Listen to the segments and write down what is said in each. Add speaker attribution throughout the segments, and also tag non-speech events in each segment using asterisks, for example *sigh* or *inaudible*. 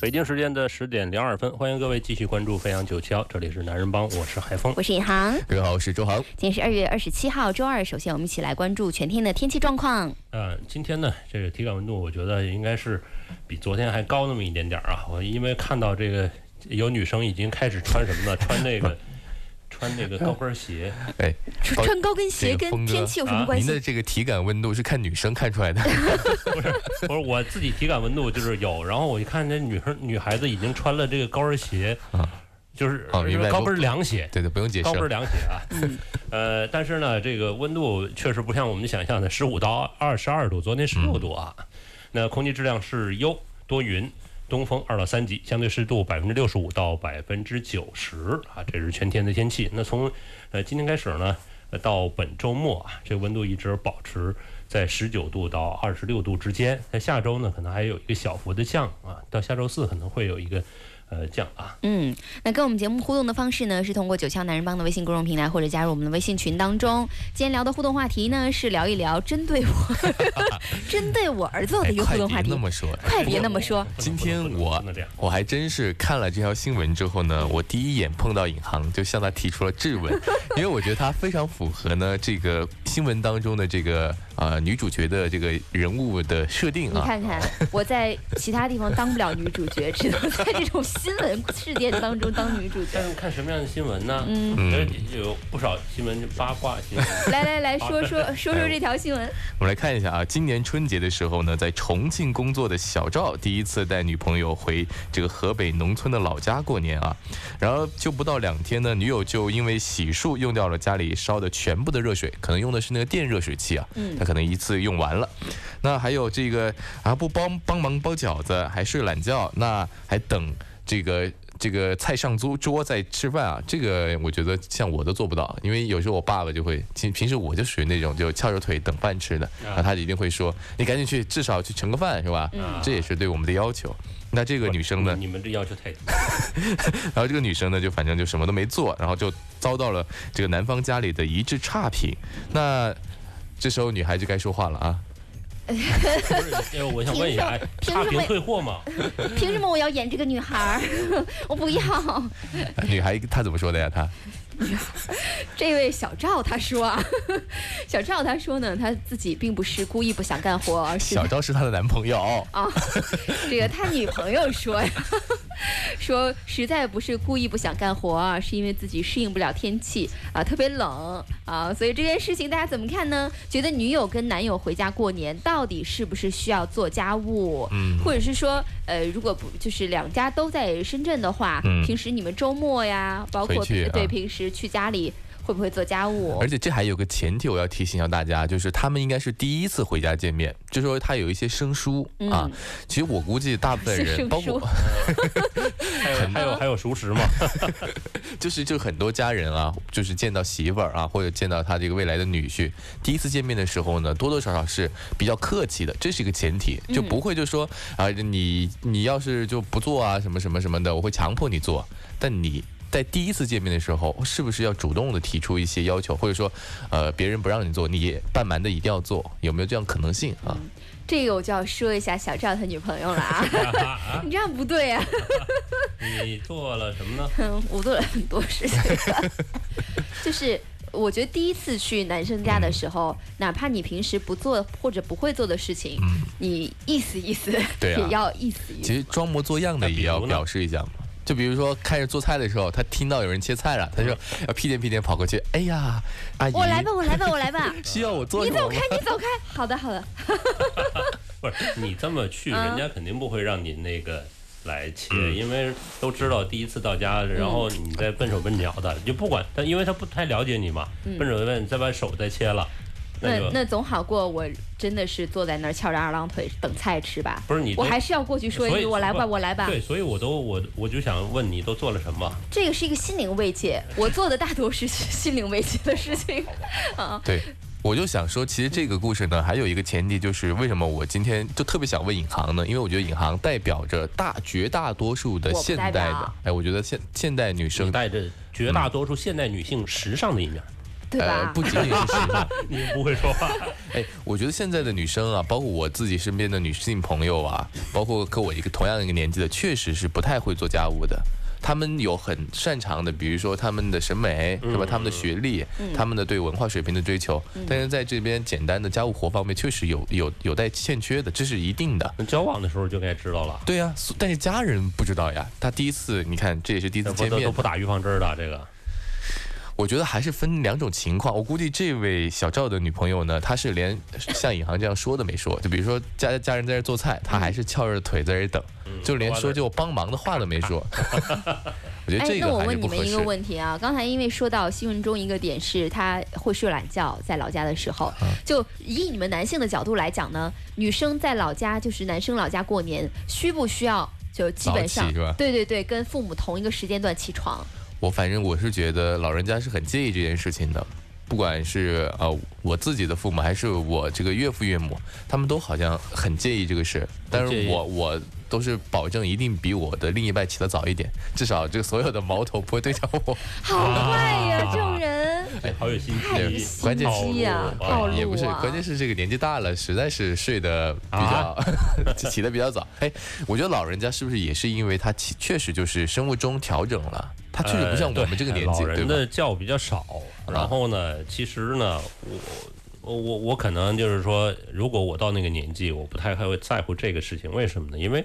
Speaker 1: 北京时间的十点零二分，欢迎各位继续关注飞扬九七幺，这里是男人帮，我是海峰。
Speaker 2: 我是尹航。
Speaker 3: 各位好，我是周航。
Speaker 2: 今天是二月二十七号，周二。首先，我们一起来关注全天的天气状况。
Speaker 1: 呃，今天呢，这个体感温度，我觉得应该是比昨天还高那么一点点儿啊。我因为看到这个有女生已经开始穿什么呢？穿那个穿那个高跟鞋。
Speaker 3: 哎，
Speaker 2: 穿穿高跟鞋跟天气有什么关系？
Speaker 3: 您的这个体感温度是看女生看出来的，*laughs*
Speaker 1: 不是，不是我自己体感温度就是有，然后我一看那女生女孩子已经穿了这个高跟鞋，
Speaker 3: 啊
Speaker 1: 就是高跟凉鞋。
Speaker 3: 对对，不用解释
Speaker 1: 高跟。凉鞋啊，*laughs* 呃，但是呢，这个温度确实不像我们想象的十五到二十二度，昨天十六度啊。那空气质量是优，多云，东风二到三级，相对湿度百分之六十五到百分之九十啊，这是全天的天气。那从呃今天开始呢，到本周末啊，这温度一直保持在十九度到二十六度之间。在下周呢，可能还有一个小幅的降啊，到下周四可能会有一个呃降啊。
Speaker 2: 嗯，那跟我们节目互动的方式呢，是通过九霄男人帮的微信公众平台，或者加入我们的微信群当中。今天聊的互动话题呢，是聊一聊针对我 *laughs* 针对我儿子的
Speaker 3: 哎
Speaker 2: 一个互动话题
Speaker 3: 别那。么说。
Speaker 2: 快别那么说，
Speaker 3: 今天我。我还真是看了这条新闻之后呢，我第一眼碰到尹航就向他提出了质问，因为我觉得他非常符合呢这个新闻当中的这个呃女主角的这个人物的设定啊。
Speaker 2: 你看看，我在其他地方当不了女主角，只能在这种新闻事件当中当女主角
Speaker 1: 但。是看什么样的新闻呢？
Speaker 2: 嗯
Speaker 1: 呃有不少新闻八卦新闻。
Speaker 2: 来来来说说说说这条新闻。
Speaker 3: 我们来看一下啊，今年春节的时候呢，在重庆工作的小赵第一次带女朋友回这个河北农村的老家过年啊，然后就不到两天呢，女友就因为洗漱用掉了家里烧的全部的热水，可能用的是那个电热水器啊，
Speaker 2: 嗯
Speaker 3: 她可能一次用完了。那还有这个啊，不帮帮忙包饺子，还睡懒觉，那还等这个。这个菜上桌桌在吃饭啊，这个我觉得像我都做不到，因为有时候我爸爸就会，平平时我就属于那种就翘着腿等饭吃的，然后他一定会说，你赶紧去，至少去盛个饭是吧？这也是对我们的要求。那这个女生呢，
Speaker 1: 你们这要求太低。
Speaker 3: 然后这个女生呢，就反正就什么都没做，然后就遭到了这个男方家里的一致差评。那这时候女孩就该说话了啊，*laughs*
Speaker 1: 不是，呃我想问一下，哎
Speaker 2: 凭什么
Speaker 1: 差评退货吗？
Speaker 2: 凭什么我要演这个女孩？*laughs* 我不要。
Speaker 3: 女孩她怎么说的呀？她 *laughs*
Speaker 2: 这位小赵他说啊，小赵他说呢，他自己并不是故意不想干活，而是
Speaker 3: 小赵是他的男朋友，
Speaker 2: 啊，*laughs* 这个他女朋友说呀，*laughs* 说实在不是故意不想干活啊，是因为自己适应不了天气啊，特别冷啊，所以这件事情大家怎么看呢？觉得女友跟男友回家过年，到底是不是需要做家务？
Speaker 3: 嗯
Speaker 2: 或者是说，呃，如果不就是两家都在深圳的话，
Speaker 3: 嗯。
Speaker 2: 平时你们周末呀，包括对
Speaker 3: 啊。
Speaker 2: 平时去家里会不会做家务
Speaker 3: 而？且这还有个前提，我要提醒一下大家，就是他们应该是第一次回家见面，就说他有一些生疏啊
Speaker 2: 嗯。
Speaker 3: 其实我估计大部分人，包括 *laughs*
Speaker 1: 还有还有还有熟识嘛？*laughs*
Speaker 3: 就是就很多家人啊，就是见到媳妇儿啊，或者见到他这个未来的女婿，第一次见面的时候呢，多多少少是比较客气的，这是一个前提，就不会就说啊，你你要是就不做啊，什么什么什么的，我会强迫你做。但你在第一次见面的时候，是不是要主动的提出一些要求，或者说，呃，别人不让你做，你也半瞒的一定要做，有没有这样可能性啊？
Speaker 2: 这个我就要说一下小赵他女朋友了啊，*laughs* 你这样不对啊。
Speaker 1: 你做了什么呢？
Speaker 2: 嗯，*laughs* 我做了很多事情，*laughs* 就是我觉得第一次去男生家的时候，哪怕你平时不做或者不会做的事情，你意思意思，
Speaker 3: 对啊
Speaker 2: 也要意思意思。
Speaker 3: 其实装模作样的也要表示一下嘛。就比如说开始做菜的时候，他听到有人切菜了，他就 *laughs* 要屁颠屁颠跑过去，哎呀，阿姨，
Speaker 2: 我来吧，我来吧，我来吧。*laughs* *laughs*
Speaker 3: 需要我做什么
Speaker 2: 你走开，你走开。好的，好的。
Speaker 1: 不是你这么去，
Speaker 2: 嗯
Speaker 1: 人家肯定不会让你那个来切，因为都知道第一次到家，然后你再笨手笨脚的，就不管他，因为他不太了解你嘛，笨手笨脚，再把手再切了。
Speaker 2: 那那总好过我真的是坐在那儿翘着二郎腿等菜吃吧？
Speaker 1: 不是你
Speaker 2: 我还是要过去说一句我来吧，我来吧。
Speaker 1: 对，所以我都我我就想问你都做了什么？
Speaker 2: 这个是一个心灵慰藉，我做的大多是心灵慰藉的事情。啊，
Speaker 3: 对，我就想说，其实这个故事呢，还有一个前提就是，为什么我今天就特别想问尹航呢？因为我觉得尹航代表着大绝大多数的现代的哎，我觉得现现代女生，
Speaker 1: 带着绝大多数现代女性时尚的一面，
Speaker 2: 对吧？
Speaker 3: 不仅仅是时尚，*laughs*
Speaker 1: 你不会说话。*laughs*
Speaker 3: 哎，我觉得现在的女生啊，包括我自己身边的女性朋友啊，包括跟我一个同样一个年纪的，确实是不太会做家务的。他们有很擅长的，比如说他们的审美，是吧？他们的学历，他们的对文化水平的追求，但是在这边简单的家务活方面，确实有有有待欠缺的，这是一定的。
Speaker 1: 交往的时候就该知道了，
Speaker 3: 对呀、所但是家人不知道呀。他第一次，你看这也是第一次见面
Speaker 1: 都都不打预防针的这个。
Speaker 3: 我觉得还是分两种情况。我估计这位小赵的女朋友呢，她是连像尹航这样说都没说。就比如说家家人在这做菜，她还是翘着腿在这等，就连说就帮忙的话都没说。*laughs* 我觉得
Speaker 2: 哎，那我
Speaker 3: 这个还是
Speaker 2: 问你们一个
Speaker 3: 不合适。
Speaker 2: 问题啊，刚才因为说到新闻中一个点是他会睡懒觉，在老家的时候，
Speaker 3: 嗯
Speaker 2: 就以你们男性的角度来讲呢，女生在老家就是男生老家过年，需不需要就基本上对对对，跟父母同一个时间段起床？
Speaker 3: 我反正我是觉得老人家是很介意这件事情的。不管是呃我自己的父母，还是我这个岳父岳母，他们都好像很介意这个事。但是我我都是保证一定比我的另一半起得早一点，至少这个所有的矛头不会对向我。
Speaker 2: 好坏呀，这种人。
Speaker 1: 哎，好有心机，
Speaker 3: 关键是
Speaker 2: 啊！
Speaker 3: 也不是，关键是这个年纪大了，实在是睡得比较、
Speaker 1: 啊 *laughs*
Speaker 3: 起得比较早。哎，我觉得老人家是不是也是因为他起确实就是生物钟调整了，他确实不像我们这个年纪，对吧？
Speaker 1: 呃老人的觉比较少，然后呢，其实呢，我我我我可能就是说，如果我到那个年纪，我不太会在乎这个事情，为什么呢？因为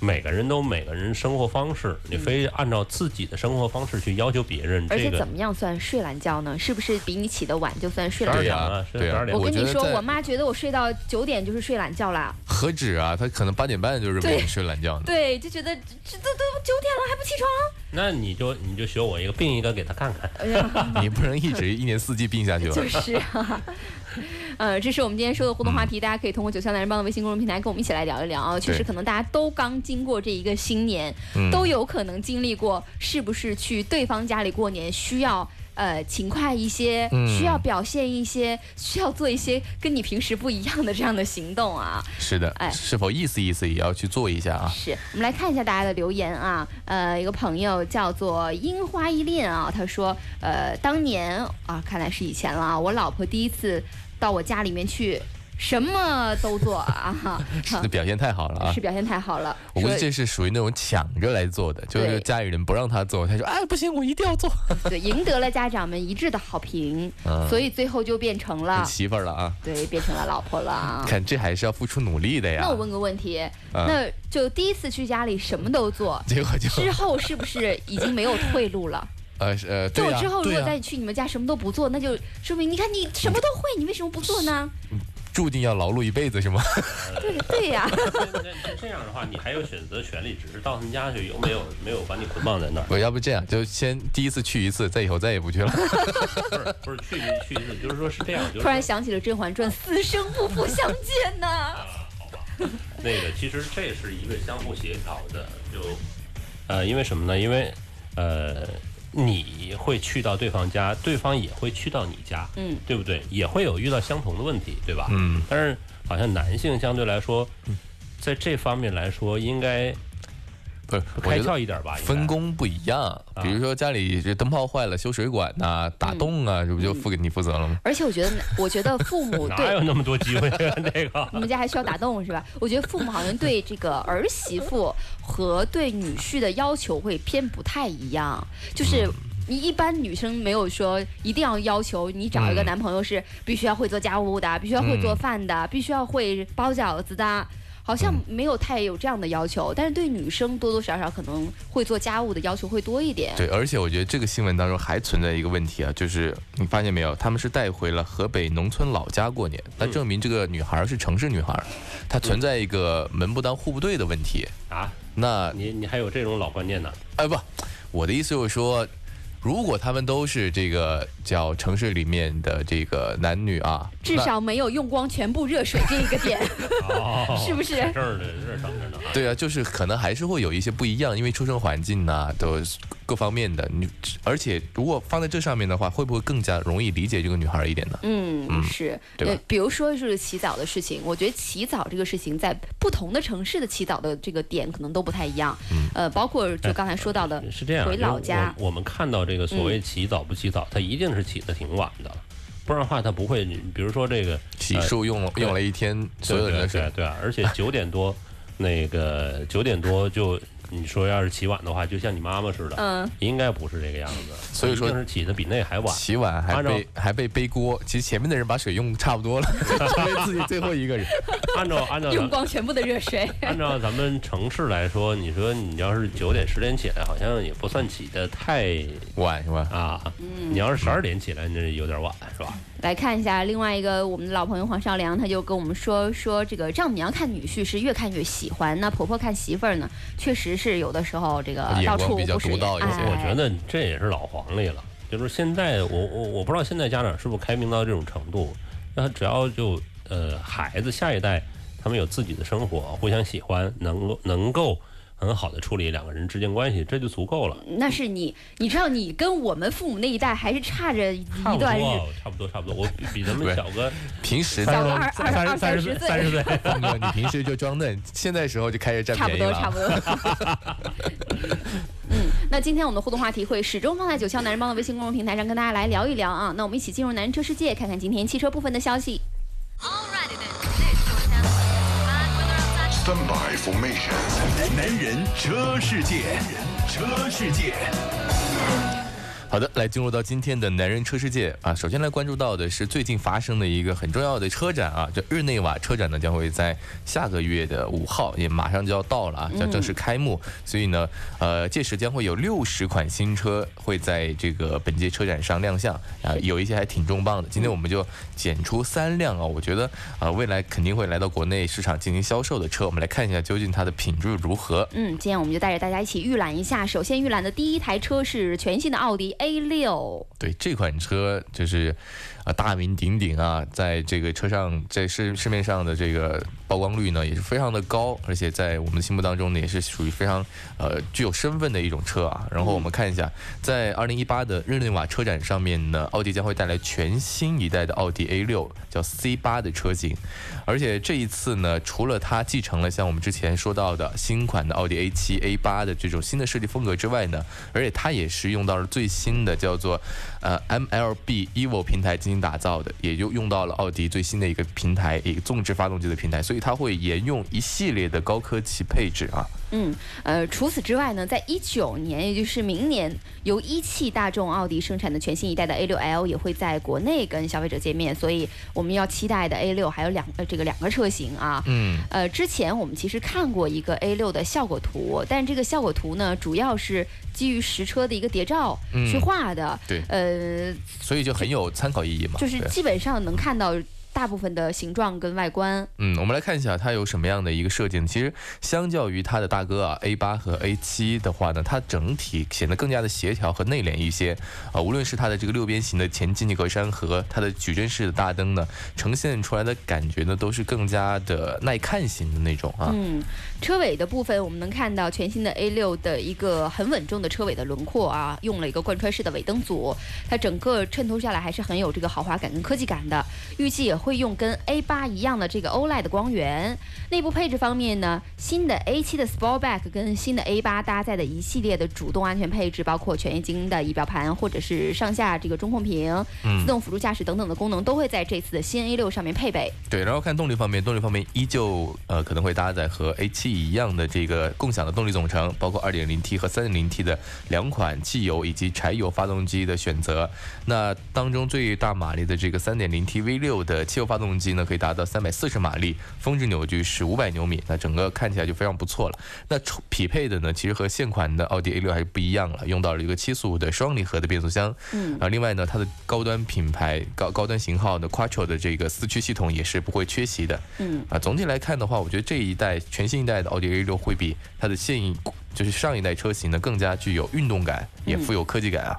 Speaker 1: 每个人都每个人生活方式，你非按照自己的生活方式去要求别人，
Speaker 2: 而且怎么样算睡懒觉呢？是不是比你起得晚就算睡懒觉？
Speaker 1: 点啊
Speaker 3: 对呀
Speaker 1: 12点
Speaker 2: 我跟你说，
Speaker 3: 我
Speaker 2: 妈觉得我睡到九点就是睡懒觉啦。
Speaker 3: 何止啊，她可能八点半就认为你睡懒觉呢。
Speaker 2: 对，就觉得这这都都九点了还不起床？
Speaker 1: 那你就你就学我一个病一个给她看看。*laughs*
Speaker 3: 你不能一直一年四季病下去
Speaker 2: 吧 *laughs*
Speaker 3: 就。
Speaker 2: 是啊。*laughs* 呃，这是我们今天说的互动话题，大家可以通过九霄男人帮的微信公众平台跟我们一起来聊一聊啊。确实，可能大家都刚经过这一个新年，
Speaker 3: 嗯
Speaker 2: 都有可能经历过，是不是去对方家里过年需要？呃，勤快一些，
Speaker 3: 嗯
Speaker 2: 需要表现一些，需要做一些跟你平时不一样的这样的行动啊。
Speaker 3: 是的，
Speaker 2: 哎
Speaker 3: 是否意思意思也要去做一下啊？
Speaker 2: 是我们来看一下大家的留言啊，呃，一个朋友叫做樱花一恋啊，他说，呃，当年啊，看来是以前了啊，我老婆第一次到我家里面去，什么都做啊，哈 *laughs*
Speaker 3: 这表现太好了啊
Speaker 2: 是！表现太好了。
Speaker 3: 我估计这是属于那种抢着来做的，就是家里人不让他做，他说哎不行，我一定要做。*laughs*
Speaker 2: 对，赢得了家长们一致的好评，*laughs*
Speaker 3: 嗯
Speaker 2: 所以最后就变成了，
Speaker 3: 媳妇儿了啊！
Speaker 2: 对，变成了老婆了啊。
Speaker 3: 看这还是要付出努力的呀。
Speaker 2: 那我问个问题，
Speaker 3: 啊
Speaker 2: 那就第一次去家里什么都做，
Speaker 3: 结果就
Speaker 2: 之后是不是已经没有退路了？
Speaker 3: 呃是呃对呀
Speaker 2: 就我之后如果再去你们家什么都不做，那就说明你看你什么都会，你为什么不做呢？
Speaker 3: 注定要劳碌一辈子是吗？*laughs*
Speaker 2: 对对呀，*laughs*
Speaker 1: 那那这样的话，你还有选择权利，只是到他们家去有没有没有把你捆绑在那儿。
Speaker 3: 我要不这样，就先第一次去一次，再以后再也不去了。*laughs*
Speaker 1: 不是不是去去一次，就是说是这样，就是
Speaker 2: 突然想起了《甄嬛传》，死生不复相见呐。
Speaker 1: 那个其实这是一个相互协调的，就呃，因为什么呢？因为呃，你会去到对方家，对方也会去到你家，
Speaker 2: 嗯，
Speaker 1: 对不对？也会有遇到相同的问题，对吧？
Speaker 3: 嗯，
Speaker 1: 但是好像男性相对来说，在这方面来说，应该
Speaker 3: 不是，我
Speaker 1: 开
Speaker 3: 觉得
Speaker 1: 窍一点吧？
Speaker 3: 分工不一样。比如说家里这灯泡坏了，修水管呐、打洞啊，这不就付给你负责了吗？
Speaker 2: 而且我觉得，我觉得父母 *laughs*
Speaker 1: 哪
Speaker 2: 对
Speaker 1: 有那么多机会啊？那个 *laughs*
Speaker 2: 你们家还需要打洞是吧？我觉得父母好像对这个儿媳妇和对女婿的要求会偏不太一样，就是。你一般女生没有说一定要要求你找一个
Speaker 3: 嗯
Speaker 2: 男朋友是必须要会做家务的，必须要会做饭的，必须要会包饺子的，好像没有太有这样的要求。但是对女生多多少少可能会做家务的要求会多一点。
Speaker 3: 对，而且我觉得这个新闻当中还存在一个问题啊，就是你发现没有，他们是带回了河北农村老家过年，那证明这个女孩是城市女孩，她存在一个门不当户不对的问题。
Speaker 1: 啊，
Speaker 3: 那
Speaker 1: 你你还有这种老观念呢？
Speaker 3: 哎不，我的意思就是说，如果他们都是这个叫城市里面的这个男女啊，
Speaker 2: 至少没有用光全部热水这一个点，
Speaker 1: 哦 *laughs*
Speaker 2: 是不是
Speaker 1: 这儿呢，这儿等着呢啊。
Speaker 3: 对啊，就是可能还是会有一些不一样，因为出生环境呐、都各方面的。你而且如果放在这上面的话，会不会更加容易理解这个女孩一点呢？
Speaker 2: 嗯，
Speaker 3: 嗯
Speaker 2: 是，
Speaker 3: 对
Speaker 2: 比如说就是洗澡的事情，我觉得洗澡这个事情在不同的城市的洗澡的这个点可能都不太一样，
Speaker 3: 嗯
Speaker 2: 呃，包括就刚才说到的，
Speaker 1: 是这样，
Speaker 2: 回老家
Speaker 1: 我我们看到这个所谓起早不起早，它一定是起的挺晚的，不然的话它不会。比如说这个
Speaker 3: 洗
Speaker 1: 呃
Speaker 3: 漱用用了一天所有人的水，
Speaker 1: 对对对啊，而且九点多，那个九点多就你说要是起晚的话，就像你妈妈似的，
Speaker 2: 嗯，
Speaker 1: 应该不是这个样子，
Speaker 3: 所以说
Speaker 1: 是起的比那还晚。
Speaker 3: 起晚还
Speaker 1: 按照
Speaker 3: 还被背锅。其实前面的人把水用差不多了，*laughs* 成为自己最后一个人。
Speaker 1: 按照按照 *laughs*
Speaker 2: 用光全部的热水，*laughs*
Speaker 1: 按照咱们城市来说，你说你要是九点十点起来，好像也不算起的太
Speaker 3: 晚是吧？
Speaker 1: 啊。
Speaker 2: 嗯
Speaker 1: 你要是十二点起来，那有点晚，是吧？
Speaker 2: 来看一下另外一个我们的老朋友黄少良，他就跟我们说说这个丈母娘看女婿是越看越喜欢，那婆婆看媳妇儿呢，确实是有的时候这个
Speaker 3: 眼
Speaker 2: 到
Speaker 3: 光比较
Speaker 2: 处不是
Speaker 3: 独到一些。
Speaker 2: 哎
Speaker 1: 我觉得这也是老黄历了，就是现在我我我不知道现在家长是不是开明到这种程度，那只要就呃孩子下一代他们有自己的生活，互相喜欢，能够能够很好的处理两个人之间关系，这就足够了。
Speaker 2: 那是你，你知道你跟我们父母那一代还是差着一
Speaker 1: 差不
Speaker 2: 段日，
Speaker 1: 多，差不多，差不多。我比比咱们小个
Speaker 3: 平时
Speaker 2: 小二二二三十岁，
Speaker 1: 三十岁。
Speaker 3: 峰哥，你平时就装嫩，现在时候就开始占便宜了差不多。
Speaker 2: 差不多。*laughs* 嗯，那今天我们的互动话题会始终放在九霄男人帮的微信公众平台上跟大家来聊一聊啊。那我们一起进入男人车世界，看看今天汽车部分的消息。
Speaker 4: 男人车世界，车世界。
Speaker 3: 好的，来进入到今天的男人车世界。啊。首先来关注到的是最近发生的一个很重要的车展啊，这日内瓦车展呢将会在下个月的五号，也马上就要到了啊，将正式开幕。所以呢，呃，届时将会有六十款新车会在这个本届车展上亮相啊，有一些还挺重磅的。今天我们就选出三辆啊，我觉得啊，未来肯定会来到国内市场进行销售的车，我们来看一下。究竟它的品质如何。
Speaker 2: 嗯，今天我们就带着大家一起预览一下。首先预览的第一台车是全新的奥迪 A 六。
Speaker 3: 对这款车就是，啊大名鼎鼎啊，在这个车上在市市面上的这个曝光率呢也是非常的高，而且在我们的心目当中呢也是属于非常呃具有身份的一种车啊。然后我们看一下，在二零一八的日内瓦车展上面呢，奥迪将会带来全新一代的奥迪 A 六，叫 C 八的车型，而且这一次呢，除了它继承了像我们之前说到的新款的奥迪 A 七、A 八的这种新的设计风格之外呢，而且它也是用到了最新的叫做呃 MLB Evo 平台进行打造的，也就用到了奥迪最新的一个平台，一个纵置发动机的平台，所以它会沿用一系列的高科技配置啊。
Speaker 2: 嗯，呃，除此之外呢，在一九年，也就是明年，由一汽大众奥迪生产的全新一代的 A 六 L 也会在国内跟消费者见面，所以我们要期待的 A 六还有两呃这个两个车型啊。
Speaker 3: 嗯，
Speaker 2: 呃，之前我们其实看过一个 A 六的效果图，但这个效果图呢，主要是基于实车的一个谍照
Speaker 3: 嗯
Speaker 2: 去画的。
Speaker 3: 对
Speaker 2: 呃，
Speaker 3: 所以就很有参考意义嘛。
Speaker 2: 就是基本上能看到大部分的形状跟外观。
Speaker 3: 嗯，我们来看一下它有什么样的一个设计呢？其实相较于它的大哥啊 A 八和 A 七的话呢，它整体显得更加的协调和内敛一些啊。无论是它的这个六边形的前进气格栅和它的矩阵式的大灯呢，呈现出来的感觉呢，都是更加的耐看型的那种啊。
Speaker 2: 嗯，车尾的部分我们能看到全新的 A 六的一个很稳重的车尾的轮廓啊，用了一个贯穿式的尾灯组，它整个衬托下来还是很有这个豪华感跟科技感的。预计也会用跟 A 八一样的这个 OLED 光源。内部配置方面呢，新的 A 7的 Sportback 跟新的 A 8搭载的一系列的主动安全配置，包括全液晶的仪表盘或者是上下这个中控屏、自动辅助驾驶等等的功能，都会在这次的新 A 6上面配备。
Speaker 3: 对，然后看动力方面，动力方面依旧呃可能会搭载和 A 7一样的这个共享的动力总成，包括 2.0T 和 3.0T 的两款汽油以及柴油发动机的选择。那当中最大马力的这个 3.0T V6 的汽油发动机呢，可以达到三百四十马力，峰值扭矩是五百牛米，那整个看起来就非常不错了。那匹配的呢，其实和现款的奥迪 A 六还是不一样了，用到了一个七速的双离合的变速箱。
Speaker 2: 嗯
Speaker 3: 啊，另外呢，它的高端品牌高高端型号的 Quattro 的这个四驱系统也是不会缺席的。
Speaker 2: 嗯，
Speaker 3: 啊，总体来看的话，我觉得这一代全新一代的奥迪 A 六会比它的现一就是上一代车型呢更加具有运动感，也富有科技感啊。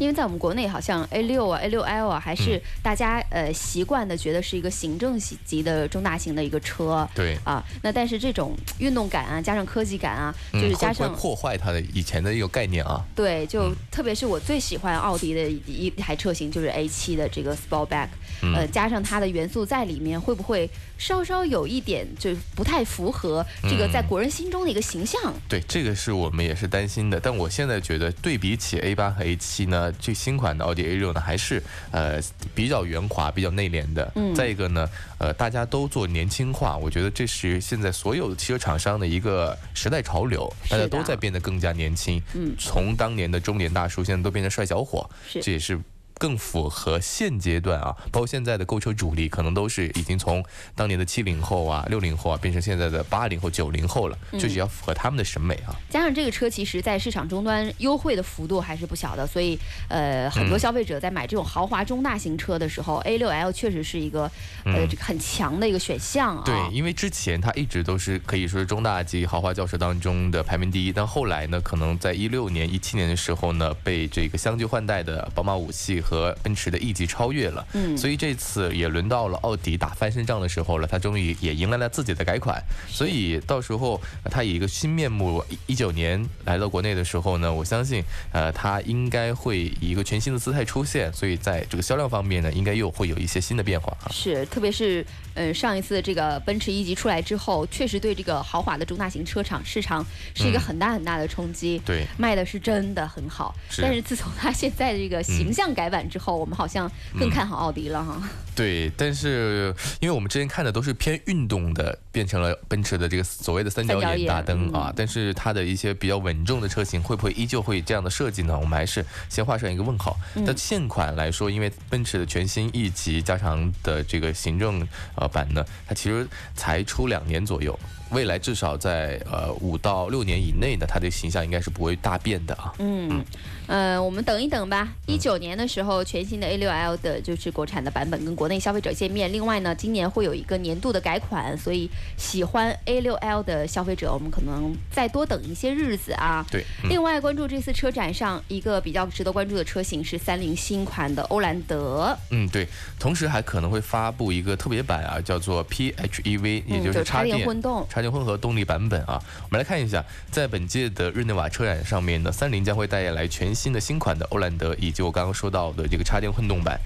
Speaker 2: 因为在我们国内好像 A 六啊、A 六 L 啊，还是大家呃习惯的觉得是一个行政级的中大型的一个车。
Speaker 3: 对
Speaker 2: 啊，那但是这种运动感啊，加上科技感啊，
Speaker 3: 嗯
Speaker 2: 就是加上
Speaker 3: 破坏它的以前的一个概念啊。
Speaker 2: 对，就特别是我最喜欢奥迪的一一台车型，就是 A 7的这个 Sportback，、呃，加上它的元素在里面，会不会稍稍有一点就不太符合这个在国人心中的一个形象？
Speaker 3: 对，这个是我们也是担心的。但我现在觉得，对比起 A 八和 A 7呢，这新款的奥迪 A 六呢，还是呃比较圆滑、比较内敛的。
Speaker 2: 嗯
Speaker 3: 再一个呢，呃，大家都做年轻化，我觉得这是现在所有汽车厂商的一个时代潮流，大家都在变得更加年轻。
Speaker 2: 嗯
Speaker 3: 从当年的中年大叔，现在都变成帅小伙，这也是。更符合现阶段啊，包括现在的购车主力，可能都是已经从当年的七零后啊、六零后啊，变成现在的八零后、九零后了，
Speaker 2: 嗯
Speaker 3: 就是要符合他们的审美啊。
Speaker 2: 加上这个车，其实在市场终端优惠的幅度还是不小的，所以呃，很
Speaker 3: 嗯
Speaker 2: 多消费者在买这种豪华中大型车的时候、a 6 L 确实是一个呃这个很强的一个选项啊。
Speaker 3: 嗯对，因为之前它一直都是可以说是中大级豪华轿车当中的排名第一，但后来呢，可能在一六年、一七年的时候呢，被这个相继换代的宝马五系和奔驰的 E 级超越了。
Speaker 2: 嗯
Speaker 3: 所以这次也轮到了奥迪打翻身仗的时候了，它终于也迎来了自己的改款。所以到时候呃它以一个新面目，一九年来到国内的时候呢，我相信呃它应该会以一个全新的姿态出现，所以在这个销量方面呢，应该又会有一些新的变化啊。
Speaker 2: 是，特别是呃上一次这个奔驰 E 级出来之后，确实对这个豪华的中大型车厂市场是一个
Speaker 3: 嗯
Speaker 2: 很大很大的冲击。
Speaker 3: 对
Speaker 2: 卖的是真的很好，
Speaker 3: 是
Speaker 2: 但是自从它现在的这个形象改版之后，我们好像更看好奥迪了哈。
Speaker 3: 对，但是因为我们之前看的都是偏运动的，变成了奔驰的这个所谓的三角眼
Speaker 2: 三角眼
Speaker 3: 大灯啊，
Speaker 2: 嗯
Speaker 3: 但是它的一些比较稳重的车型会不会依旧会这样的设计呢？我们还是先画上一个问号。
Speaker 2: 嗯
Speaker 3: 但现款来说，因为奔驰的全新 E 级加长的这个行政呃版呢，它其实才出两年左右。未来至少在呃五到六年以内呢，它的形象应该是不会大变的啊。
Speaker 2: 嗯，呃，我们等一等吧。一九年的时候，全新的 A 6 L 的就是国产的版本跟国内消费者见面。另外呢，今年会有一个年度的改款，所以喜欢 A 6 L 的消费者，我们可能再多等一些日子啊。
Speaker 3: 对，嗯
Speaker 2: 另外，关注这次车展上一个比较值得关注的车型是三菱新款的欧蓝德，
Speaker 3: 嗯，对，同时还可能会发布一个特别版啊，叫做 PHEV，也
Speaker 2: 嗯，
Speaker 3: 就
Speaker 2: 就是插
Speaker 3: 电
Speaker 2: 电混动。
Speaker 3: 插电混合动力版本啊，我们来看一下，在本届的日内瓦车展上面呢，三菱将会带来全新的新款的欧蓝德，以及我刚刚说到的这个插电混动版。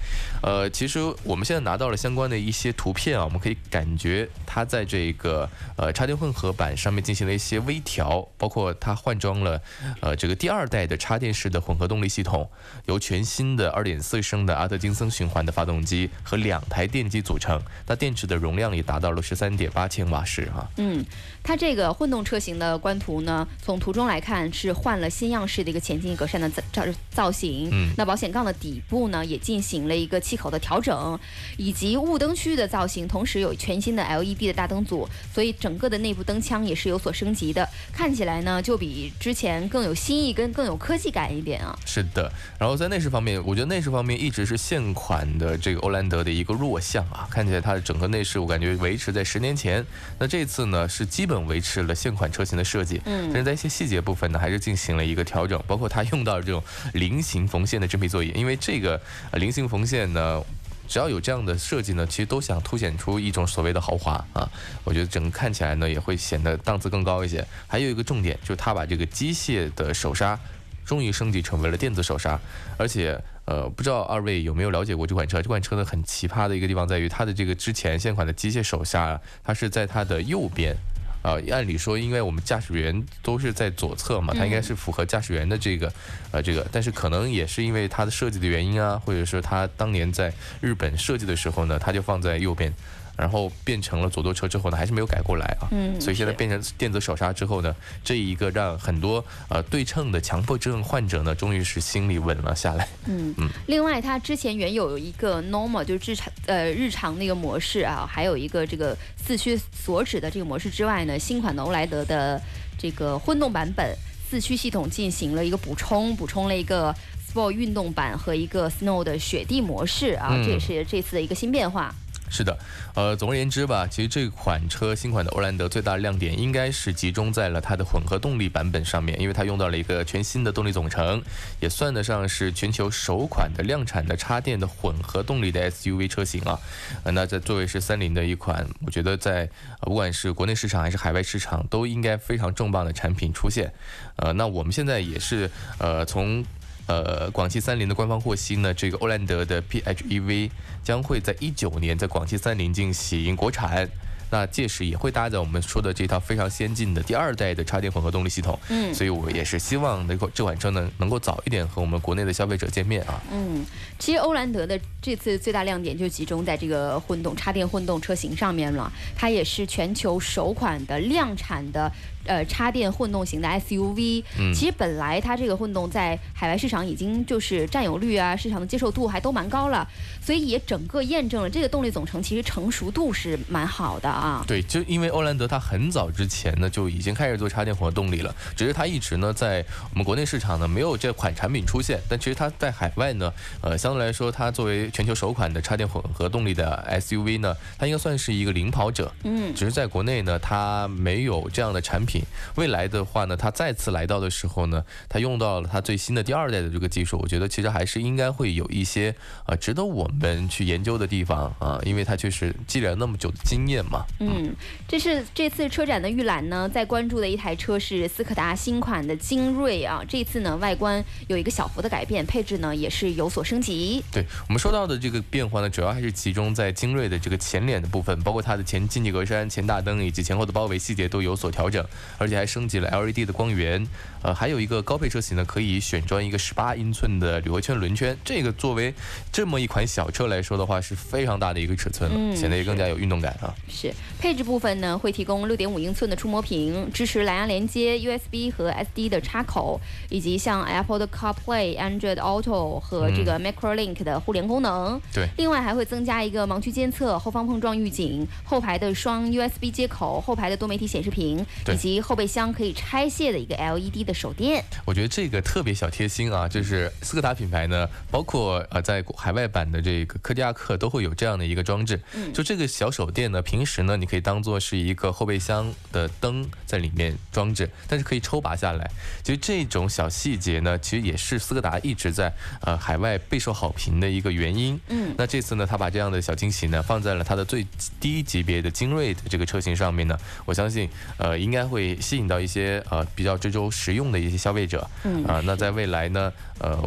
Speaker 3: 呃，其实我们现在拿到了相关的一些图片啊，我们可以感觉它在这个呃插电混合版上面进行了一些微调，包括它换装了呃这个第二代的插电式的混合动力系统，由全新的2.4升的阿特金森循环的发动机和两台电机组成，那电池的容量也达到了13.8千瓦时哈、
Speaker 2: 嗯，它这个混动车型的官图呢，从图中来看是换了新样式的一个前进格栅的造造造型。
Speaker 3: 嗯
Speaker 2: 那保险杠的底部呢，也进行了一个气口的调整，以及雾灯区域的造型，同时有全新的 LED 的大灯组，所以整个的内部灯腔也是有所升级的，看起来呢就比之前更有新意跟更有科技感一点啊。
Speaker 3: 是的，然后在内饰方面，我觉得内饰方面一直是现款的这个欧蓝德的一个弱项啊，看起来它的整个内饰我感觉维持在十年前，那这次呢是基本维持了现款车型的设计，
Speaker 2: 嗯
Speaker 3: 但是在一些细节部分呢还是进行了一个调整，包括它用到了这种菱形缝线的真皮座椅，因为这个呃菱形缝线呢。只要有这样的设计呢，其实都想凸显出一种所谓的豪华啊。我觉得整个看起来呢，也会显得档次更高一些。还有一个重点就是它把这个机械的手刹终于升级成为了电子手刹，而且呃，不知道二位有没有了解过这款车？这款车呢很奇葩的一个地方在于它的这个之前现款的机械手刹，它是在它的右边。呃，按理说，因为我们驾驶员都是在左侧嘛，它应该是符合驾驶员的这个，呃，这个，但是可能也是因为它的设计的原因啊，或者是它当年在日本设计的时候呢，它就放在右边，然后变成了左舵车之后呢，还是没有改过来啊。
Speaker 2: 嗯
Speaker 3: 所以现在变成电子手刹之后呢，这一个让很多呃对称的强迫症患者呢，终于是心里稳了下来。
Speaker 2: 嗯，另外它之前原有一个 normal 就是日常呃日常那个模式啊，还有一个这个四驱锁止的这个模式之外呢，新款的欧莱德的这个混动版本四驱系统进行了一个补充，补充了一个 Sport 运动版和一个 Snow 的雪地模式啊，
Speaker 3: 嗯
Speaker 2: 这也是这次的一个新变化。
Speaker 3: 是的，呃，总而言之吧，其实这款车新款的欧蓝德最大的亮点应该是集中在了它的混合动力版本上面，因为它用到了一个全新的动力总成，也算得上是全球首款的量产的插电的混合动力的 SUV 车型啊。呃，那在作为是三菱的一款，我觉得在、呃不管是国内市场还是海外市场，都应该非常重磅的产品出现。呃，那我们现在也是呃从。呃，广汽三菱的官方获悉呢，这个欧蓝德的 PHEV 将会在一九年在广汽三菱进行国产。那届时也会搭载我们说的这套非常先进的第二代的插电混合动力系统，
Speaker 2: 嗯
Speaker 3: 所以我也是希望能够这款车呢能够早一点和我们国内的消费者见面啊。
Speaker 2: 嗯，其实欧蓝德的这次最大亮点就集中在这个混动插电混动车型上面了。它也是全球首款的量产的呃插电混动型的 SUV。
Speaker 3: 嗯
Speaker 2: 其实本来它这个混动在海外市场已经就是占有率啊、市场的接受度还都蛮高了，所以也整个验证了这个动力总成其实成熟度是蛮好的啊。
Speaker 3: 对，就因为欧蓝德它很早之前呢就已经开始做插电混合动力了，只是它一直呢在我们国内市场呢没有这款产品出现，但其实它在海外呢，呃，相对来说它作为全球首款的插电混合动力的 SUV 呢，它应该算是一个领跑者。
Speaker 2: 嗯，
Speaker 3: 只是在国内呢，它没有这样的产品。未来的话呢，它再次来到的时候呢，它用到了它最新的第二代的这个技术，我觉得其实还是应该会有一些呃值得我们去研究的地方啊，因为它确实积累了那么久的经验嘛。
Speaker 2: 嗯，这是这次车展的预览呢，在关注的一台车是斯柯达新款的精锐啊。这次呢，外观有一个小幅的改变，配置呢也是有所升级。
Speaker 3: 对我们说到的这个变化呢，主要还是集中在精锐的这个前脸的部分，包括它的前进气格栅、前大灯以及前后的包围细节都有所调整，而且还升级了 LED 的光源。呃，还有一个高配车型呢，可以选装一个十八英寸的铝合圈轮圈，这个作为这么一款小车来说的话，是非常大的一个尺寸了，
Speaker 2: 嗯
Speaker 3: 显得也更加有运动感啊。
Speaker 2: 是配置部分呢，会提供六点五英寸的触摸屏，支持蓝牙连接、USB 和 SD 的插口，以及像 Apple 的 CarPlay、Android Auto 和这个 MicroLink 的互联功能。
Speaker 3: 对
Speaker 2: 另外还会增加一个盲区监测、后方碰撞预警、后排的双 USB 接口、后排的多媒体显示屏，以及后备箱可以拆卸的一个 LED 的手电。
Speaker 3: 我觉得这个特别小贴心啊，就是斯柯达品牌呢，包括呃在海外版的这个柯迪亚克都会有这样的一个装置。
Speaker 2: 嗯
Speaker 3: 就这个小手电呢，平时呢你可以当做是一个后备箱的灯在里面装置，但是可以抽拔下来。其实这种小细节呢，其实也是斯柯达一直在呃海外备受好评的一个原因。
Speaker 2: 嗯
Speaker 3: 那这次呢，他把这样的小惊喜呢放在了他的最低级别的精锐的这个车型上面呢，我相信呃应该会吸引到一些呃比较追求实用的一些消费者。
Speaker 2: 嗯
Speaker 3: 啊、那在未来呢，呃，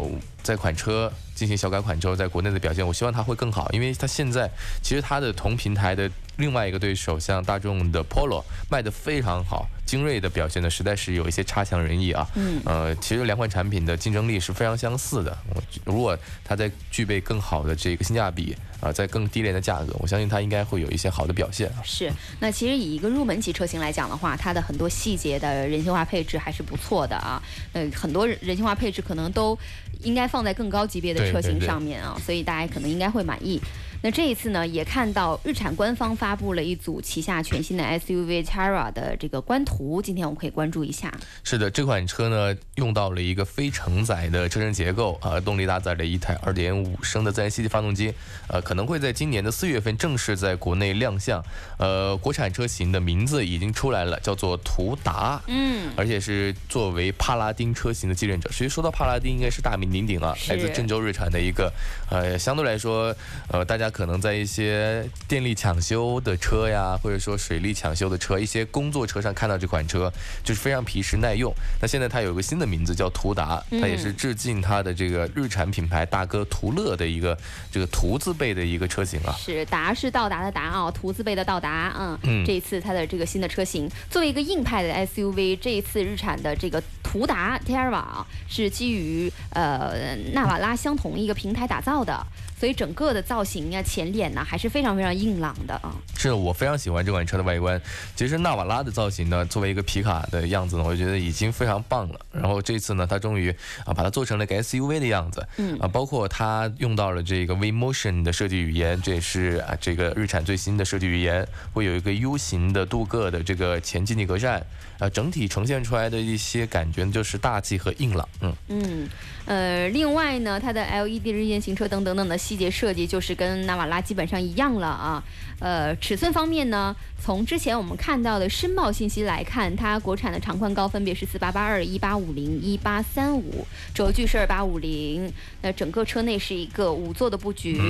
Speaker 3: 在款车进行小改款之后，在国内的表现，我希望它会更好，因为它现在其实它的同平台的另外一个对手，像大众的 Polo 卖的非常好，精锐的表现呢，实在是有一些差强人意啊。
Speaker 2: 嗯
Speaker 3: 呃，其实两款产品的竞争力是非常相似的。我如果它在具备更好的这个性价比啊、在更低廉的价格，我相信它应该会有一些好的表现啊。
Speaker 2: 是，那其实以一个入门级车型来讲的话，它的很多细节的人性化配置还是不错的啊。呃，很多人性化配置可能都应该放在更高级别的车型
Speaker 3: 对对对
Speaker 2: 上面啊，所以大家可能应该会满意。那这一次呢，也看到日产官方发布了一组旗下全新的 SUV Terra 的这个官图，今天我们可以关注一下。
Speaker 3: 是的，这款车呢用到了一个非承载的车身结构啊、动力搭载了一台2.5升的自然吸气发动机，呃，可能会在今年的四月份正式在国内亮相。呃，国产车型的名字已经出来了，叫做途达。
Speaker 2: 嗯，
Speaker 3: 而且是作为帕拉丁车型的继任者。其实说到帕拉丁，应该是大名鼎鼎啊，来自郑州日产的一个，呃，相对来说，呃，大家可能在一些电力抢修的车呀，或者说水利抢修的车，一些工作车上看到这款车，就是非常皮实耐用。那现在它有一个新的名字叫途达，它也是致敬它的这个日产品牌大哥途乐的一个这个途字辈的一个车型啊。
Speaker 2: 是达是到达的达啊，图字辈的到达，嗯，
Speaker 3: 嗯
Speaker 2: 这一次它的这个新的车型，作为一个硬派的 SUV，这一次日产的这个途达 Terra 啊是基于呃纳瓦拉相同一个平台打造的，所以整个的造型呀、前脸呢还是非常非常硬朗的啊。
Speaker 3: 是的我非常喜欢这款车的外观。其实纳瓦拉的造型呢，作为一个皮卡的样子呢，我觉得已经非常棒了。然后这次呢，它终于啊把它做成了一个 SUV 的样子，
Speaker 2: 嗯
Speaker 3: 啊，包括它用到了这个 V Motion 的设计语言，这也是啊这个日产最新的设计语言，会有一个 U 型的镀铬的这个前进气格栅，啊，整体呈现出来的一些感觉呢就是大气和硬朗，嗯。
Speaker 2: 嗯，呃，另外呢，它的 LED 日间行车灯等等等的细节设计就是跟纳瓦拉基本上一样了啊。呃，尺寸方面呢，从之前我们看到的申报信息来看，它国产的长宽高分别是四八八二、一八五零、一八三五，轴距是二八五零。那整个车内是一个五座的布局。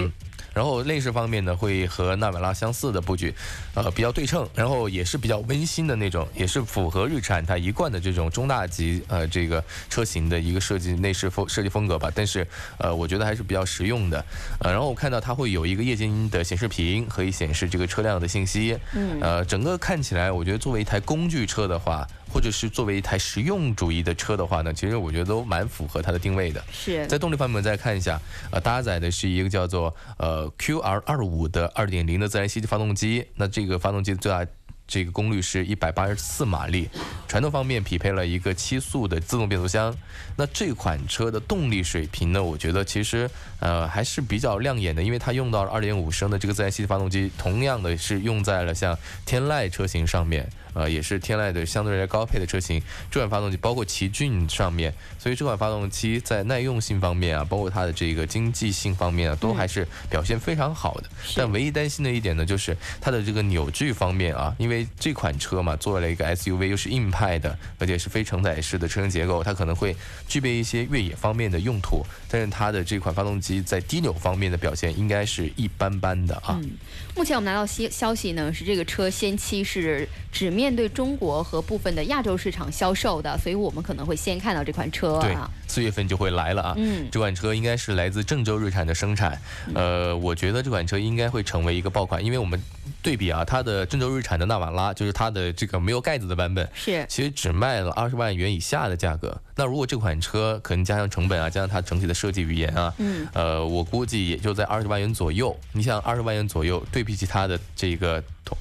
Speaker 3: 然后内饰方面呢，会和纳瓦拉相似的布局，呃，比较对称，然后也是比较温馨的那种，也是符合日产它一贯的这种中大级呃这个车型的一个设计内饰风设计风格吧。但是呃，我觉得还是比较实用的。呃，然后我看到它会有一个液晶的显示屏，可以显示这个车辆的信息。
Speaker 2: 嗯
Speaker 3: 呃，整个看起来，我觉得作为一台工具车的话，或者是作为一台实用主义的车的话呢，其实我觉得都蛮符合它的定位的。
Speaker 2: 是
Speaker 3: 在动力方面，我们再看一下，呃，搭载的是一个叫做呃 QR 二五的二点零的自然吸气发动机，那这个发动机最大这个功率是一百八十四马力，传动方面匹配了一个七速的自动变速箱。那这款车的动力水平呢，我觉得其实呃还是比较亮眼的，因为它用到了二点五升的这个自然吸气发动机，同样的是用在了像天籁车型上面。呃，也是天籁的相对来高配的车型，这款发动机包括奇骏上面，所以这款发动机在耐用性方面啊，包括它的这个经济性方面啊，都还是表现非常好的。但唯一担心的一点呢，就是它的这个扭矩方面啊，因为这款车嘛，做了一个 SUV，又是硬派的，而且是非承载式的车身结构，它可能会具备一些越野方面的用途，但是它的这款发动机在低扭方面的表现应该是一般般的啊。
Speaker 2: 嗯，目前我们拿到消消息呢，是这个车先期是只面对中国和部分的亚洲市场销售的，所以我们可能会先看到这款车
Speaker 3: 对
Speaker 2: 啊。，
Speaker 3: 四月份就会来了啊。
Speaker 2: 嗯
Speaker 3: 这款车应该是来自郑州日产的生产，呃，我觉得这款车应该会成为一个爆款，因为我们对比啊，它的郑州日产的纳瓦拉，就是它的这个没有盖子的版本，
Speaker 2: 是
Speaker 3: 其实只卖了二十万元以下的价格。那如果这款车可能加上成本啊，加上它整体的设计语言啊，
Speaker 2: 嗯，
Speaker 3: 呃，我估计也就在二十万元左右。你想二十万元左右，对比起它的这个同。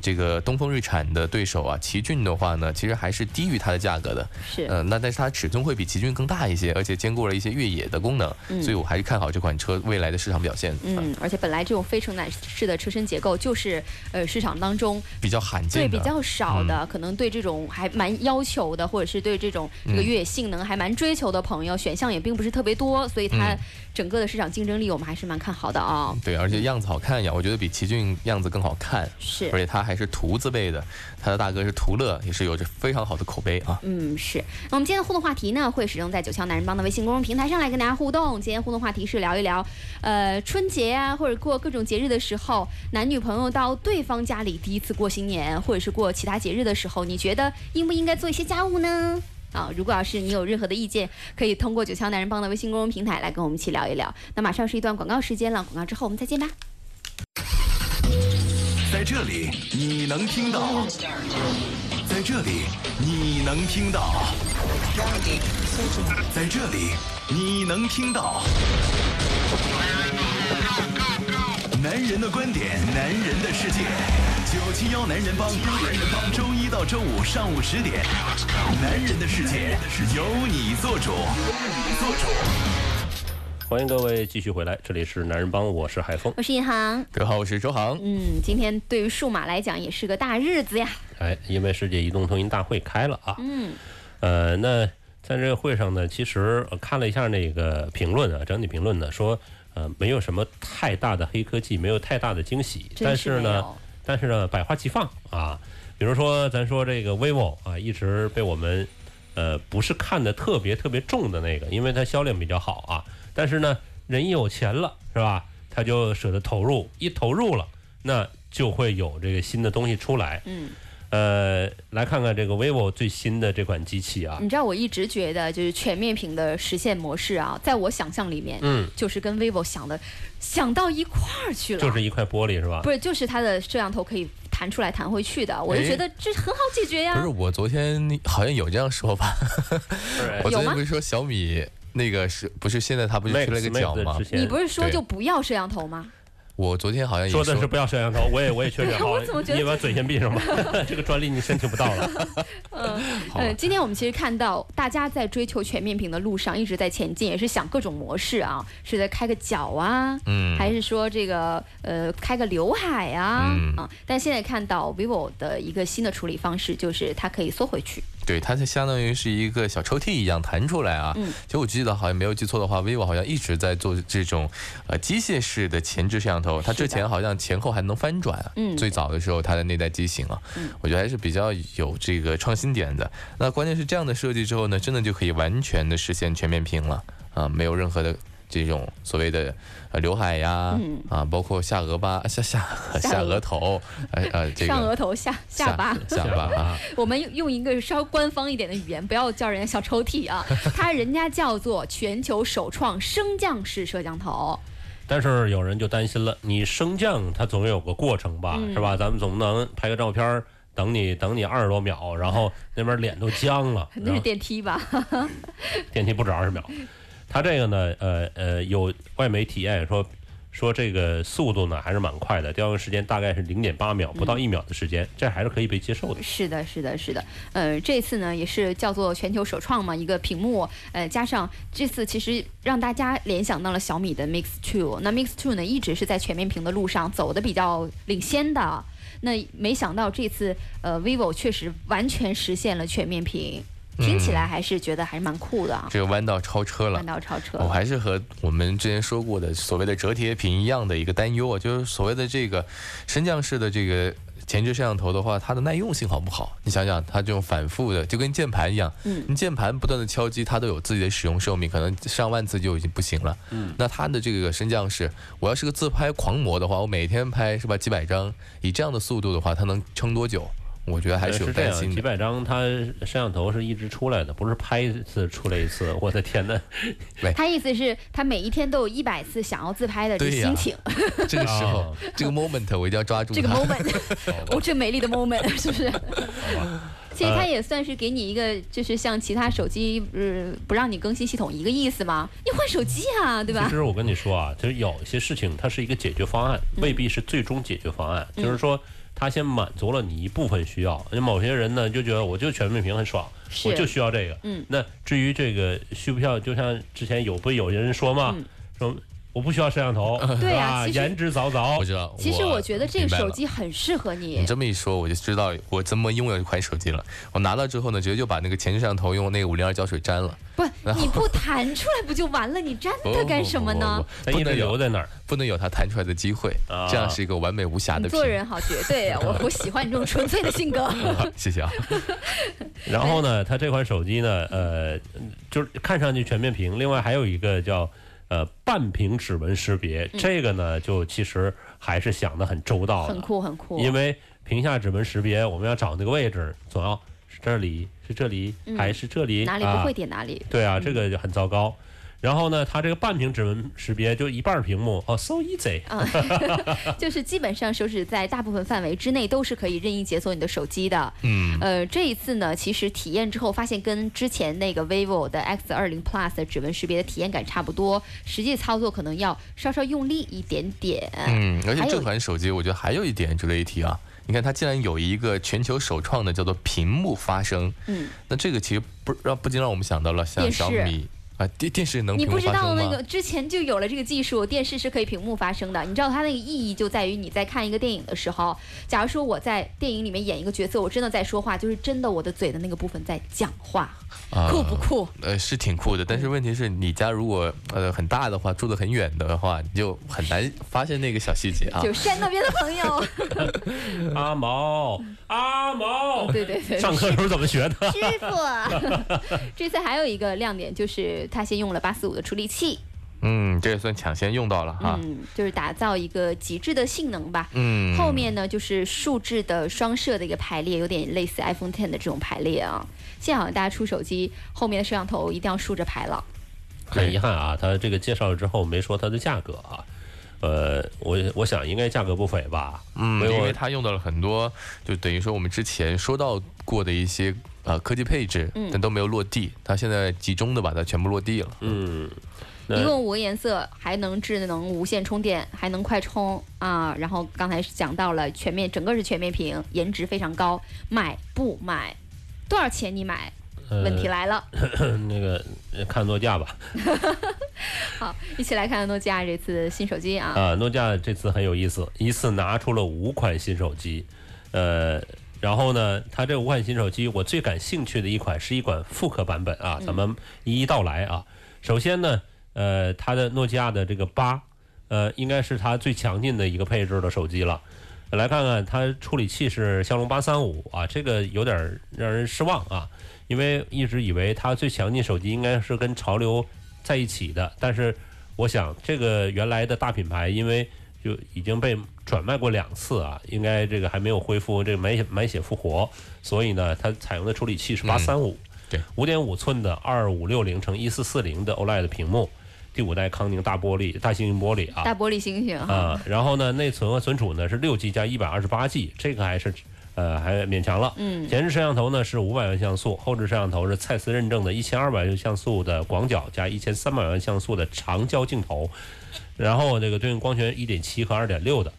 Speaker 3: 这个东风日产的对手啊，奇骏的话呢，其实还是低于它的价格的。
Speaker 2: 是
Speaker 3: 呃，那但是它尺寸会比奇骏更大一些，而且兼顾了一些越野的功能，
Speaker 2: 嗯
Speaker 3: 所以我还是看好这款车未来的市场表现。啊
Speaker 2: 嗯，而且本来这种非承载式的车身结构就是呃市场当中
Speaker 3: 比较罕见的，
Speaker 2: 比较少的，可能对这种还蛮要求的，或者是对这种这个
Speaker 3: 嗯
Speaker 2: 越野性能还蛮追求的朋友，选项也并不是特别多，所以它
Speaker 3: 嗯
Speaker 2: 整个的市场竞争力我们还是蛮看好的啊、
Speaker 3: 对，而且样子好看呀，我觉得比奇骏样子更好看，
Speaker 2: 是
Speaker 3: 而且他还是图字辈的，他的大哥是图乐，也是有着非常好的口碑啊。
Speaker 2: 嗯，是。那我们今天的互动话题呢，会始终在九霄男人帮的微信公众平台上来跟大家互动。今天互动话题是聊一聊，呃，春节啊，或者过各种节日的时候，男女朋友到对方家里第一次过新年，或者是过其他节日的时候，你觉得应不应该做一些家务呢？啊，如果要是你有任何的意见，可以通过九霄男人帮的微信公众平台来跟我们一起聊一聊。那马上是一段广告时间了，广告之后我们再见吧。
Speaker 4: 在这里你能听到，在这里你能听到，在这里你能听到。男人的观点，男人的世界。九七幺男人帮，男人帮，周一到周五上午十点，男人的世界由你做主，由你做主。
Speaker 1: 欢迎各位继续回来，这里是男人帮，我是海峰。
Speaker 2: 我是银行，
Speaker 3: 各位好，我是周航。
Speaker 2: 嗯，今天对于数码来讲也是个大日子呀。
Speaker 1: 哎，因为世界移动通信大会开了啊，
Speaker 2: 嗯，
Speaker 1: 呃，那在这个会上呢，其实我看了一下那个评论啊，整体评论呢说，呃，没有什么太大的黑科技，没有太大的惊喜，但
Speaker 2: 是
Speaker 1: 呢，但是呢，百花齐放啊。比如说，咱说这个 vivo 啊，一直被我们呃不是看的特别特别重的那个，因为它销量比较好啊。但是呢，人一有钱了，是吧？他就舍得投入，一投入了，那就会有这个新的东西出来。
Speaker 2: 嗯，
Speaker 1: 呃，来看看这个 vivo 最新的这款机器啊，
Speaker 2: 你知道我一直觉得就是全面屏的实现模式啊，在我想象里面，
Speaker 1: 嗯，
Speaker 2: 就是跟 vivo 想的想到一块儿去了。
Speaker 1: 就是一块玻璃是吧？
Speaker 2: 不是，就是它的摄像头可以弹出来弹回去的，我就
Speaker 3: 哎
Speaker 2: 觉得这很好解决呀
Speaker 3: 不是。我昨天好像有这样说吧？
Speaker 1: 是 *laughs*
Speaker 3: 我昨天不是说小米那个是不是现在它不是
Speaker 1: Max
Speaker 3: 出了一个角吗
Speaker 2: 你不是说就不要摄像头吗？
Speaker 3: 我昨天好像也
Speaker 1: 说的是不要摄像头，我也我也确认好 *laughs* 你把嘴先闭上吧，*laughs* 这个专利你申请不到了。*laughs*
Speaker 3: 好
Speaker 2: 呃，今天我们其实看到大家在追求全面屏的路上一直在前进，也是想各种模式啊，是在开个角啊，
Speaker 3: 嗯
Speaker 2: 还是说这个呃开个刘海啊、
Speaker 3: 嗯
Speaker 2: 啊？但现在看到 vivo 的一个新的处理方式，就是它可以缩回去。
Speaker 3: 对，它就相当于是一个小抽屉一样弹出来啊。
Speaker 2: 嗯
Speaker 3: 其实我记得好像没有记错的话，vivo 好像一直在做这种呃机械式的前置摄像头，它之前好像前后还能翻转啊。
Speaker 2: 嗯
Speaker 3: 最早的时候它的那代机型啊，
Speaker 2: 嗯
Speaker 3: 我觉得还是比较有这个创新点的。那关键是这样的设计之后呢，真的就可以完全的实现全面屏了啊，没有任何的。这种所谓的呃刘海呀，
Speaker 2: 嗯
Speaker 3: 啊，包括下颚巴、*laughs* 下下
Speaker 2: 下
Speaker 3: 额头，呃呃，*laughs* 这个
Speaker 2: 上额头下下巴。
Speaker 3: 下巴啊，*laughs*
Speaker 2: 我们用用一个稍官方一点的语言，不要叫人家小抽屉啊，它人家叫做全球首创升降式摄像头。
Speaker 1: 但是有人就担心了，你升降它总有个过程吧，
Speaker 2: 嗯
Speaker 1: 是吧？咱们总不能拍个照片儿等你等你二十多秒，然后那边脸都僵了，
Speaker 2: 那是电梯吧？
Speaker 1: 电梯不止二十秒。它这个呢，呃呃，有外媒体验说说这个速度呢还是蛮快的，调用时间大概是零点八秒，不到一秒的时间，这还是可以被接受的。
Speaker 2: 是的，是的，是的。呃，这次呢也是叫做全球首创嘛，一个屏幕，呃，加上这次其实让大家联想到了小米的 Mix Two。那 Mix Two 呢一直是在全面屏的路上走的比较领先的。那没想到这次呃 vivo 确实完全实现了全面屏，听起来还是觉得还是蛮酷的啊，
Speaker 3: 这个弯道超车了
Speaker 2: 弯。道超车。
Speaker 3: 我还是和我们之前说过的所谓的折叠屏一样的一个担忧啊，就是所谓的这个升降式的这个前置摄像头的话，它的耐用性好不好？你想想，它这种反复的，就跟键盘一样，
Speaker 2: 嗯
Speaker 3: 你键盘不断的敲击，它都有自己的使用寿命，可能上万次就已经不行了。
Speaker 1: 嗯，
Speaker 3: 那它的这个升降式，我要是个自拍狂魔的话，我每天拍是吧几百张，以这样的速度的话，它能撑多久？我觉得还是有
Speaker 1: 这样，
Speaker 3: 担心的。
Speaker 1: 几百张它摄像头是一直出来的，不是拍一次出来一次。我的天呐！
Speaker 2: 他意思是，他每一天都有一百次想要自拍的心情，*laughs*
Speaker 3: 这个时候
Speaker 1: 哦，
Speaker 3: 这个 moment 我一定要抓住
Speaker 2: 这个。moment，*laughs* 哦，这美丽的 moment 是不是？*laughs* 其实它也算是给你一个，就是像其他手机，呃，不让你更新系统一个意思嘛。你换手机啊，对吧
Speaker 1: 其？实我跟你说啊，就是有一些事情它是一个解决方案，
Speaker 2: 嗯
Speaker 1: 未必是最终解决方案。就是说，它先满足了你一部分需要。那某些人呢，就觉得我就全面屏很爽，我就需要这个。
Speaker 2: 嗯
Speaker 1: 那至于这个需不需要，就像之前有不有些人说嘛，
Speaker 2: 嗯
Speaker 1: 说我不需要摄像头，*laughs*
Speaker 2: 对啊
Speaker 1: 吧？
Speaker 2: 其实
Speaker 1: 言之凿凿
Speaker 3: 我。知道。
Speaker 2: 其实我觉得这个手机很适合你
Speaker 3: 你。这么一说，我就知道我怎么拥有一款手机了。我拿到之后呢，直接就把那个前置摄像头用那个五零二胶水粘了。
Speaker 2: 不，你不弹出来不就完了？你粘它 *laughs* 干什么呢？
Speaker 3: 不能
Speaker 1: 留在那儿。
Speaker 3: 不能有它弹出来的机会，
Speaker 1: 啊
Speaker 3: 这样是一个完美无瑕的
Speaker 2: 做人好绝对啊！*laughs* 我我喜欢你这种纯粹的性格。
Speaker 3: 谢谢啊。
Speaker 1: 然后呢，它这款手机呢，呃，就是看上去全面屏，另外还有一个叫呃半屏指纹识别，
Speaker 2: 嗯
Speaker 1: 这个呢就其实还是想的很周到的，
Speaker 2: 很酷，很酷。
Speaker 1: 因为屏下指纹识别，我们要找那个位置，总要是这里，是这里，
Speaker 2: 嗯
Speaker 1: 还是这里？
Speaker 2: 哪里不会点哪里。
Speaker 1: 对啊，这个就很糟糕。然后呢，它这个半屏指纹识别就一半屏幕，哦，so easy 啊。*laughs*
Speaker 2: 就是基本上手指在大部分范围之内都是可以任意解锁你的手机的。
Speaker 3: 嗯，
Speaker 2: 呃，这一次呢，其实体验之后发现跟之前那个 vivo 的 X 二零 Plus 的指纹识别的体验感差不多，实际操作可能要稍稍用力一点点。
Speaker 3: 嗯，而且这款手机我觉得还有一点值得一提啊。你看，它竟然有一个全球首创的叫做屏幕发声，
Speaker 2: 嗯，
Speaker 3: 那这个其实不让不禁让我们想到了像小米啊，电电视能
Speaker 2: 你不知道那？个之前就有了这个技术，电视是可以屏幕发声的。你知道它那个意义就在于你在看一个电影的时候，假如说我在电影里面演一个角色，我真的在说话，就是真的我的嘴的那个部分在讲话，
Speaker 3: 啊
Speaker 2: 酷不酷？
Speaker 3: 呃，是挺酷的，但是问题是你家如果呃很大的话，住得很远的话，你就很难发现那个小细节啊。*laughs*
Speaker 2: 就山那边的朋友，*laughs*
Speaker 1: 阿毛，阿毛，
Speaker 2: 对对对，
Speaker 1: 上课时候怎么学的？
Speaker 2: 师傅，*laughs* 这次还有一个亮点就是它先用了八四五的处理器，
Speaker 3: 嗯，这也算抢先用到了哈。
Speaker 2: 嗯，就是打造一个极致的性能吧。
Speaker 3: 嗯，
Speaker 2: 后面呢就是竖置的双摄的一个排列，有点类似 iPhone Ten 的这种排列啊。现在好像大家出手机后面的摄像头一定要竖着排了。
Speaker 1: 很遗憾啊，它这个介绍了之后没说它的价格啊。呃，我我想应该价格不菲吧。
Speaker 3: 嗯，因为它用到了很多，就等于说我们之前说到过的一些呃科技配置，
Speaker 2: 嗯
Speaker 3: 但都没有落地，它现在集中的把它全部落地了。
Speaker 1: 嗯，
Speaker 2: 一共五个颜色，还能智能无线充电，还能快充啊。然后刚才讲到了全面，整个是全面屏，颜值非常高，买不买？多少钱你买？
Speaker 1: 呃
Speaker 2: 问题来了。*coughs*
Speaker 1: 那个呃看座驾吧。*laughs* *laughs*
Speaker 2: 好，一起来看看诺基亚这次新手机啊。
Speaker 1: 啊，诺基亚这次很有意思，一次拿出了五款新手机，呃，然后呢，它这五款新手机，我最感兴趣的一款是一款复刻版本啊，咱们一一道来啊。首先呢，呃，它的诺基亚的这个八，呃，应该是它最强劲的一个配置的手机了。来看看它处理器是骁龙八三五啊，这个有点儿让人失望啊，因为一直以为它最强劲手机应该是跟潮流在一起的，但是我想这个原来的大品牌因为就已经被转卖过两次啊，应该这个还没有恢复这个满血满血复活，所以呢，它采用的处理器是八三五，
Speaker 3: 对，
Speaker 1: 五点五寸的二五六零乘一四四零的 OLED 屏幕，第五代康宁大玻璃大猩猩玻璃啊，
Speaker 2: 大玻璃猩猩，
Speaker 1: 啊，然后呢，内存和存储呢是六 G 加一百二十八 G，这个还是呃还勉强了。
Speaker 2: 嗯
Speaker 1: 前置摄像头呢是五百万像素，后置摄像头是蔡司认证的一千二百万像素的广角加一千三百万像素的长焦镜头，然后这个对应光圈一点七和二点六的。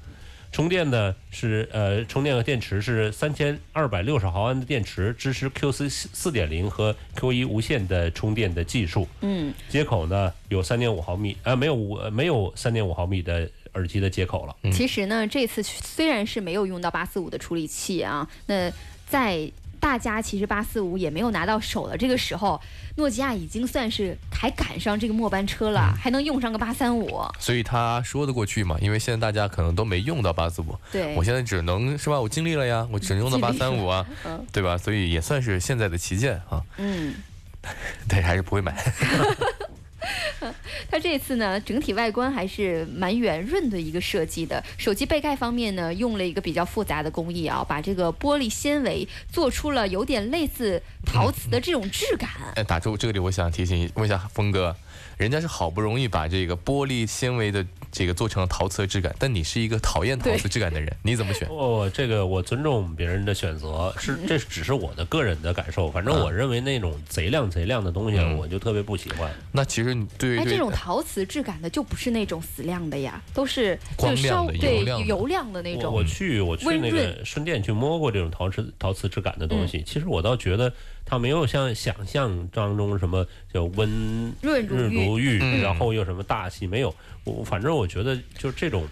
Speaker 1: 充电呢是呃充电和电池是三千二百六十毫安的电池，支持 QC 四点零和 Q 一无线的充电的技术。
Speaker 2: 嗯，
Speaker 1: 接口呢有三点五毫米，呃没有五呃没有三点五毫米的耳机的接口了。
Speaker 2: 其实呢，这次虽然是没有用到八四五的处理器啊，那在大家其实八四五也没有拿到手的这个时候，诺基亚已经算是还赶上这个末班车了，还能用上个八三五。
Speaker 3: 所以他说得过去嘛，因为现在大家可能都没用到八四五，
Speaker 2: 对
Speaker 3: 我，现在只能是吧，我尽力了呀，我只能用到八三五啊，
Speaker 2: 嗯
Speaker 3: 对吧？所以也算是现在的旗舰啊，
Speaker 2: 嗯。*laughs*
Speaker 3: 但是还是不会买。*laughs*
Speaker 2: 它这次呢，整体外观还是蛮圆润的一个设计的。手机背盖方面呢，用了一个比较复杂的工艺啊，把这个玻璃纤维做出了有点类似陶瓷的这种质感。
Speaker 3: 哎，打住，这里我想提醒问一下峰哥，人家是好不容易把这个玻璃纤维的这个做成了陶瓷的质感，但你是一个讨厌陶瓷质感的人，*laughs* 你怎么选？
Speaker 1: 哦，这个我尊重别人的选择，是这只是我的个人的感受。反正我认为那种贼亮贼亮的东西，
Speaker 3: 嗯
Speaker 1: 我就特别不喜欢。
Speaker 3: 那其实你对
Speaker 2: 哎，这种陶瓷质感的就不是那种死亮的呀，都是就稍
Speaker 3: 光亮的
Speaker 2: 对
Speaker 3: 油亮的
Speaker 2: 油亮的那种。
Speaker 1: 我去我去那个顺电去摸过这种陶瓷陶瓷质感的东西，其实我倒觉得它没有像想象当中什么叫温
Speaker 2: 润如玉
Speaker 1: 如玉，
Speaker 3: 嗯
Speaker 1: 然后又什么大气没有。我反正我觉得就是这种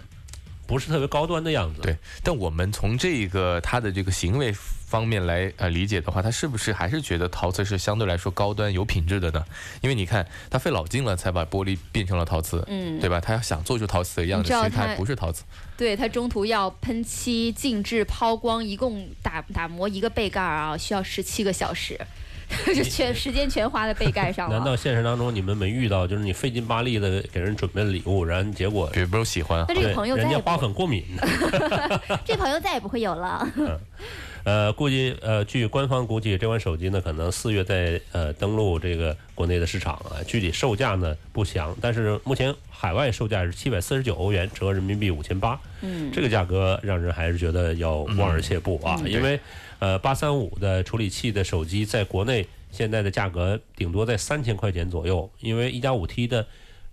Speaker 1: 不是特别高端的样子。
Speaker 3: 对，但我们从这个他的这个行为方面来呃理解的话，他是不是还是觉得陶瓷是相对来说高端有品质的呢？因为你看他费老劲了才把玻璃变成了陶瓷，
Speaker 2: 嗯
Speaker 3: 对吧？他要想做出陶瓷的样子，其实它
Speaker 2: 他
Speaker 3: 不是陶瓷。
Speaker 2: 对，它中途要喷漆、静置、抛光，一共打打磨一个背盖儿啊，需要十七个小时，*laughs* 就全时间全花在背盖上了。
Speaker 1: 难道现实当中你们没遇到，就是你费劲巴力的给人准备礼物，然后结果
Speaker 3: 别不喜欢
Speaker 2: 那，这个朋友
Speaker 1: 人家花粉过敏？*laughs*
Speaker 2: 这朋友再也不会有了。
Speaker 1: 呃，估计呃，据官方估计，这款手机呢可能四月在呃登陆这个国内的市场啊，具体售价呢不详，但是目前海外售价是七百四十九欧元，折合人民币五千八。
Speaker 2: 嗯，
Speaker 1: 这个价格让人还是觉得要望而却步啊，
Speaker 2: 嗯
Speaker 1: 因为呃八三五的处理器的手机在国内现在的价格顶多在三千块钱左右，因为一加五 T 的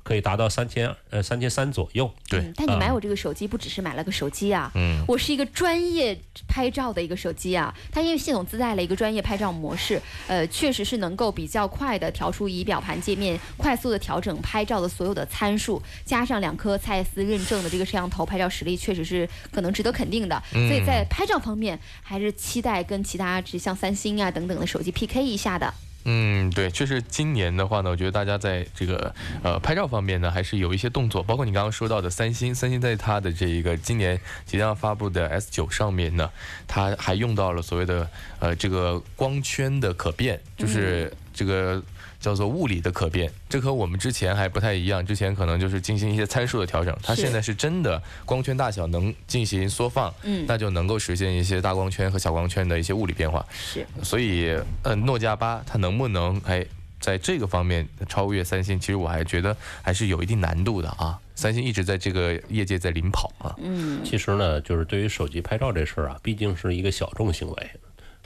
Speaker 1: 可以达到三千呃三千三左右。
Speaker 3: 对
Speaker 2: 嗯但你买我这个手机不只是买了个手机啊，
Speaker 3: 嗯，
Speaker 2: 我是一个专业拍照的一个手机啊，它因为系统自带了一个专业拍照模式，呃，确实是能够比较快的调出仪表盘界面，快速的调整拍照的所有的参数，加上两颗蔡司认证的这个摄像头，拍照实力确实是可能值得肯定的。
Speaker 3: 嗯
Speaker 2: 所以在拍照方面，还是期待跟其他像三星啊等等的手机 PK 一下的。
Speaker 3: 嗯，对，确实今年的话呢，我觉得大家在这个呃拍照方面呢，还是有一些动作，包括你刚刚说到的三星，三星在它的这一个今年即将发布的 S 九上面呢，它还用到了所谓的呃这个光圈的可变，就是这个。叫做物理的可变，这和我们之前还不太一样。之前可能就是进行一些参数的调整，它现在是真的光圈大小能进行缩放，
Speaker 2: 嗯
Speaker 3: 那就能够实现一些大光圈和小光圈的一些物理变化。
Speaker 2: 是，
Speaker 3: 所以，呃，诺基亚八它能不能哎在这个方面超越三星？其实我还觉得还是有一定难度的啊。三星一直在这个业界在领跑啊。
Speaker 2: 嗯，
Speaker 1: 其实呢，就是对于手机拍照这事儿啊，毕竟是一个小众行为。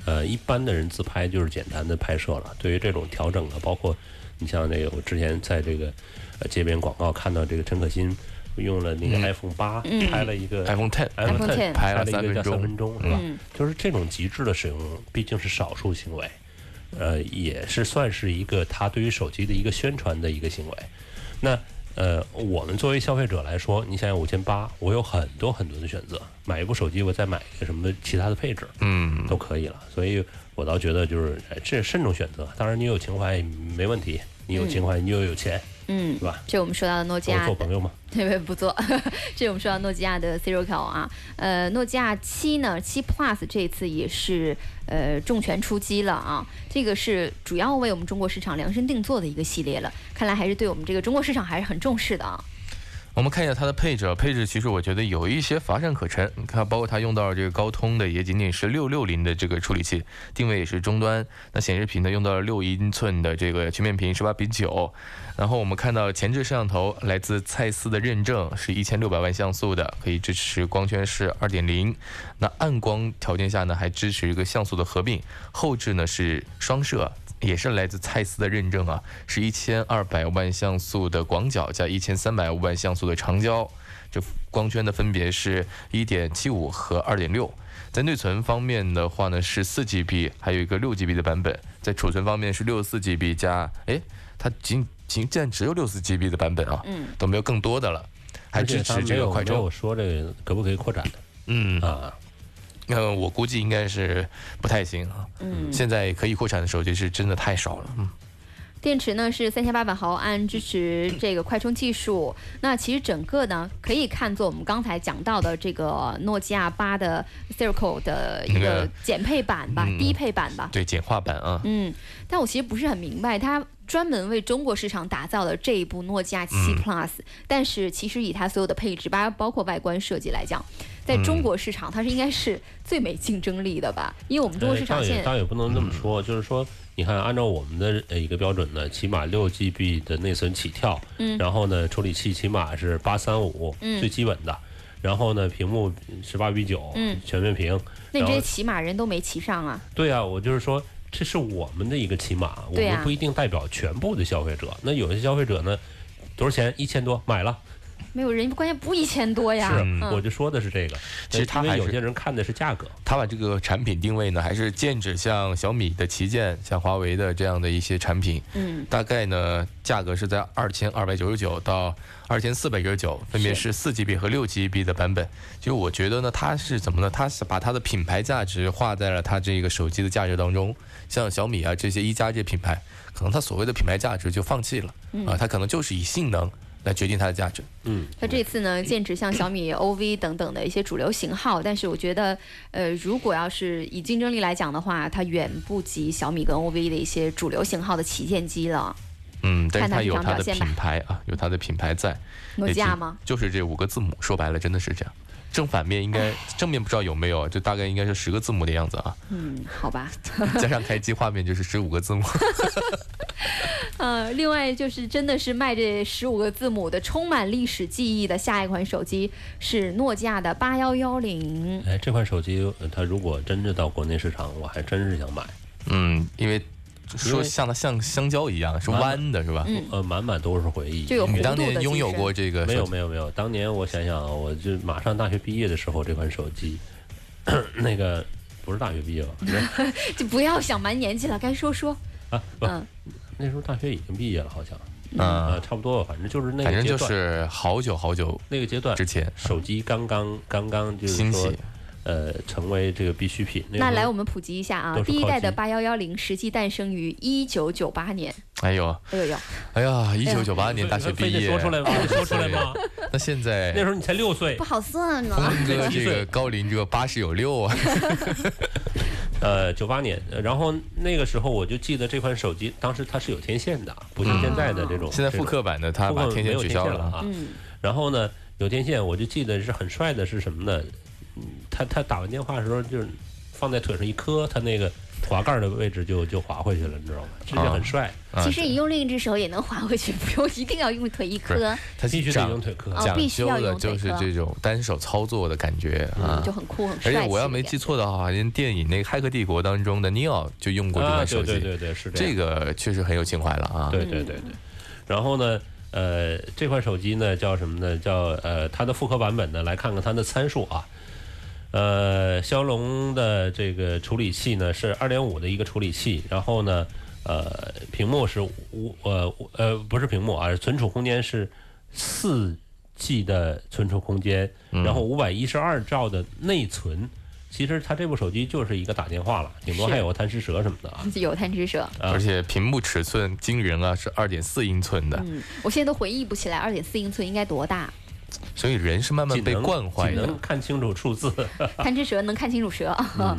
Speaker 1: 呃，一般的人自拍就是简单的拍摄了。对于这种调整啊，包括你像那个我之前在这个呃街边广告看到这个陈可辛用了那个 iPhone 八、拍了一个
Speaker 3: iPhone Ten
Speaker 2: iPhone ten
Speaker 3: 拍了
Speaker 1: 了一个叫
Speaker 3: 三分钟
Speaker 1: 三分钟是吧？
Speaker 2: 嗯
Speaker 1: 就是这种极致的使用，毕竟是少数行为，呃，也是算是一个他对于手机的一个宣传的一个行为。那呃，我们作为消费者来说，你想想五千八，我有很多很多的选择，买一部手机，我再买一个什么其他的配置，
Speaker 3: 嗯，
Speaker 1: 都可以了。所以我倒觉得就是哎这慎重选择。当然，你有情怀没问题，你有情怀，你又有钱，
Speaker 2: 嗯
Speaker 1: 是，吧？
Speaker 2: 这我们说到的诺基亚
Speaker 1: 做朋友吗？*laughs*
Speaker 2: 对不不做，这我们说到诺基亚的 Sirocco 啊，呃，诺基亚七呢，七 Plus 这次也是呃重拳出击了啊，这个是主要为我们中国市场量身定做的一个系列了，看来还是对我们这个中国市场还是很重视的啊。
Speaker 3: 我们看一下它的配置，啊，配置其实我觉得有一些乏善可陈。你看，包括它用到了这个高通的，也仅仅是六六零的这个处理器，定位也是终端。那显示屏呢，用到了六英寸的这个曲面屏，十八比九。然后我们看到前置摄像头来自蔡司的认证，是一千六百万像素的，可以支持光圈是二点零。那暗光条件下呢，还支持一个像素的合并。后置呢是双摄。也是来自蔡司的认证啊，是一千二百万像素的广角加一千三百万像素的长焦，这光圈的分别是一点七五和二点六。在内存方面的话呢，是四 GB，还有一个六 GB 的版本。在储存方面是六十四 GB 加，哎，它仅仅竟然只有六十四 GB 的版本啊，
Speaker 2: 嗯，
Speaker 3: 都没有更多的了，还支持这个快充
Speaker 1: 没有。说这个可不可以扩展的
Speaker 3: 嗯，
Speaker 1: 啊？
Speaker 3: 呃，我估计应该是不太行啊。
Speaker 2: 嗯，
Speaker 3: 现在可以扩产的手机是真的太少了。嗯。
Speaker 2: 电池呢是三千八百毫安，支持这个快充技术。那其实整个呢可以看作我们刚才讲到的这个诺基亚八的 Circle 的一个
Speaker 3: 个
Speaker 2: 减配版吧，
Speaker 3: 嗯
Speaker 2: 低配版吧。
Speaker 3: 对简化版啊，
Speaker 2: 嗯，但我其实不是很明白，它专门为中国市场打造的这一部诺基亚七
Speaker 3: 嗯
Speaker 2: Plus，、但是其实以它所有的配置，包包括外观设计来讲，在中国市场它是应该是最没竞争力的吧？因为我们中国市场现在
Speaker 1: 倒也不能这么说，就是说，你看，按照我们的呃一个标准呢，起码六 GB 的内存起跳，
Speaker 2: 嗯
Speaker 1: 然后呢，处理器起码是八三五，
Speaker 2: 嗯
Speaker 1: 最基本的，然后呢，屏幕十八比九，
Speaker 2: 嗯
Speaker 1: 全面屏，
Speaker 2: 那你这些起码人都没骑上啊。
Speaker 1: 对啊，我就是说，这是我们的一个起码，我们不一定代表全部的消费者。那有些消费者呢，多少钱？一千多买了，
Speaker 2: 没有人，关键不一千多呀。
Speaker 1: 是，
Speaker 2: 嗯
Speaker 1: 我就说的是这个。
Speaker 3: 其实它
Speaker 1: 因为
Speaker 3: 还
Speaker 1: 有些人看的是价格，
Speaker 3: 他把这个产品定位呢，还是剑指像小米的旗舰、像华为的这样的一些产品。
Speaker 2: 嗯
Speaker 3: 大概呢，价格是在二千二百九十九到二千四百九十九，分别是四 GB 和六 GB 的版本。就我觉得呢，它是怎么呢？它是把它的品牌价值画在了它这个手机的价值当中。像小米啊这些一加这些品牌，可能它所谓的品牌价值就放弃了啊，它可能就是以性能来决定它的价值。
Speaker 1: 嗯，
Speaker 2: 它这次呢，剑指像小米 *coughs* OV 等等的一些主流型号，但是我觉得，呃，如果要是以竞争力来讲的话，它远不及小米跟 OV 的一些主流型号的旗舰机了。
Speaker 3: 嗯，但是
Speaker 2: 它
Speaker 3: 有它的品牌啊，有它的品牌在。
Speaker 2: 诺基亚吗？
Speaker 3: 就是这五个字母，说白了真的是这样。正反面应该正面不知道有没有，就大概应该是十个字母的样子啊，
Speaker 2: 嗯，好吧。*laughs*
Speaker 3: 加上开机画面就是十五个字母。*laughs*
Speaker 2: 呃，另外就是真的是卖这十五个字母的充满历史记忆的下一款手机是诺基亚的八幺幺零。
Speaker 1: 哎，这款手机呃它如果真的到国内市场，我还真是想买。
Speaker 3: 嗯，因为
Speaker 1: 因
Speaker 3: 说像它像香蕉一样是弯的，是吧？
Speaker 2: 嗯
Speaker 1: 呃，满满都是回忆。
Speaker 2: 就有
Speaker 3: 你当年拥有过这个
Speaker 1: 没有没有没有，当年我想想啊，我就马上大学毕业的时候，这款手机，那个不是大学毕业吧？*laughs*
Speaker 2: 就不要想瞒年纪了，该说说。
Speaker 1: 啊，不，
Speaker 2: 嗯
Speaker 1: 那时候大学已经毕业了，好像
Speaker 3: 啊
Speaker 1: 啊，，差不多吧，反正就是那
Speaker 3: 反正就
Speaker 1: 个阶段，
Speaker 3: 是好久好久
Speaker 1: 那个阶段
Speaker 3: 之，前
Speaker 1: 手机刚刚刚刚就是
Speaker 3: 兴
Speaker 1: 说
Speaker 3: 起，
Speaker 1: 呃，成为这个必需品。
Speaker 2: 那来我们普及一下啊第一代的八幺幺零实际诞生于一九九八年。
Speaker 3: 哎呦
Speaker 2: 哎呦呦，
Speaker 3: 哎呀，一九九八年大学毕业，
Speaker 1: 说出来吗？说出来吗？
Speaker 3: 那现在
Speaker 1: 那时候你才六岁
Speaker 2: 不，好算呢。
Speaker 3: 峰哥这个高龄这个八十有六啊，*laughs*
Speaker 1: 呃，九八年，呃然后那个时候我就记得这款手机，当时它是有天线的，不像现在的这种。
Speaker 3: 嗯现在复刻版的
Speaker 1: 它
Speaker 3: 把天线取消了。
Speaker 1: 啊。
Speaker 2: 嗯，
Speaker 1: 然后呢，有天线，我就记得是很帅的，是什么呢？嗯，他他打完电话的时候，就是放在腿上一磕，他那个滑盖的位置就就滑回去了，你知道吗？这就很帅，
Speaker 3: 啊
Speaker 2: 其实你用另一只手也能滑回去，不用一定要用腿一磕，
Speaker 3: 他
Speaker 1: 必须得用腿磕。
Speaker 2: 哦
Speaker 3: 讲
Speaker 2: 必须要
Speaker 3: 究的
Speaker 2: 用腿磕
Speaker 3: 就是这种单手操作的感觉
Speaker 2: 嗯，
Speaker 3: 啊
Speaker 2: 就。很酷很帅。
Speaker 3: 而且我要没记，错的话，好像电影那个《骇客帝国》当中的尼奥就用过这
Speaker 1: 啊，
Speaker 3: 款手机，
Speaker 1: 对对对对，是
Speaker 3: 这
Speaker 1: 样
Speaker 3: 个确实很有情怀了啊。
Speaker 1: 对对对对。然后呢，呃，这款手机呢叫什么呢？叫呃，它的复刻版本呢，来看看它的参数啊。呃，骁龙的这个处理器呢是二点五的一个处理器，然后呢，呃，屏幕是五呃呃不是屏幕啊，存储空间是四 G 的存储空间，
Speaker 3: 嗯
Speaker 1: 然后五百一十二兆的内存。其实它这部手机就是一个打电话了，顶多还有个贪吃蛇什么的啊。
Speaker 2: 有贪吃蛇。
Speaker 1: 啊
Speaker 3: 而且屏幕尺寸惊人啊，是二点四英寸的，
Speaker 2: 嗯，我现在都回忆不起来二点四英寸应该多大。
Speaker 3: 所以人是慢慢被惯坏的
Speaker 1: 仅能。看清楚数字。*laughs*
Speaker 2: 贪吃蛇能看清楚蛇。
Speaker 1: 嗯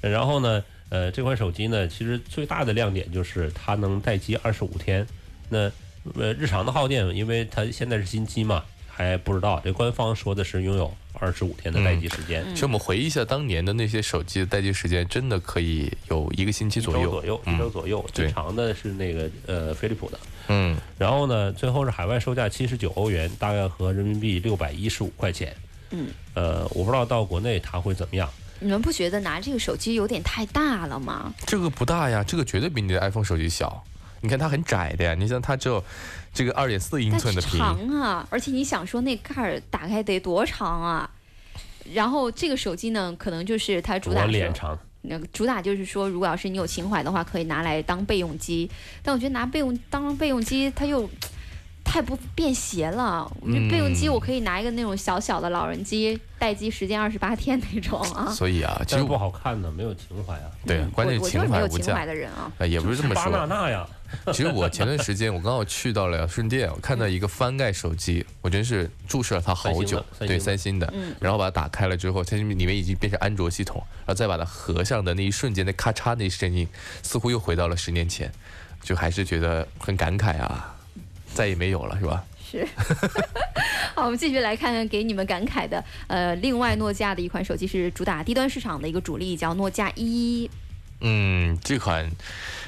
Speaker 1: 然后呢，呃，这款手机呢，其实最大的亮点就是它能待机二十五天。那呃，日常的耗电，因为它现在是新机嘛，还不知道。这官方说的是拥有二十五天的待机时间，
Speaker 2: 嗯
Speaker 3: 其实我们回忆一下当年的那些手机的待机时间，真的可以有一个星期左右。
Speaker 1: 周左右，一周左右。
Speaker 3: 对
Speaker 1: 最长的是那个呃飞利浦的。
Speaker 3: 嗯，
Speaker 1: 然后呢，最后是海外售价七十九欧元，大概合人民币六百一十五块钱。
Speaker 2: 嗯，
Speaker 1: 呃，我不知道到国内它会怎么样。
Speaker 2: 你们不觉得拿这个手机有点太大了吗？
Speaker 3: 这个不大呀，这个绝对比你的 iPhone 手机小。你看它很窄的呀，你像它只有这个二点四英寸的屏，
Speaker 2: 长啊，而且你想说那盖儿打开得多长啊？然后这个手机呢，可能就是它主打
Speaker 1: 脸长，
Speaker 2: 那个主打就是说，如果要是你有情怀的话，可以拿来当备用机。但我觉得拿备用当备用机，它又太不便携了。我觉得备用机
Speaker 3: 嗯
Speaker 2: 我可以拿一个那种小小的老人机，待机时间二十八天那种啊。*laughs*
Speaker 3: 所以啊，其实
Speaker 1: 不好看的，没有情怀啊。
Speaker 3: 对
Speaker 2: 嗯，
Speaker 3: 关键是情怀无价
Speaker 2: 有情怀。的人啊。
Speaker 3: 呃，也不是这么
Speaker 1: 巴纳
Speaker 3: 说。
Speaker 1: 纳呀，*laughs*
Speaker 3: 其实我前段时间我刚好去到了顺电，我看到一个翻盖手机，我真是注视了它好久。对，
Speaker 1: 三星的
Speaker 3: 然后把它打开了之后，它里面已经变成安卓系统，然后再把它合上的那一瞬间，那咔嚓那声音，似乎又回到了十年前，就还是觉得很感慨啊，再也没有了，是吧？
Speaker 2: 是。*laughs* 好，我们继续来看看给你们感慨的，呃，另外诺基亚的一款手机是主打低端市场的一个主力，叫诺基亚一。
Speaker 3: 嗯，这款，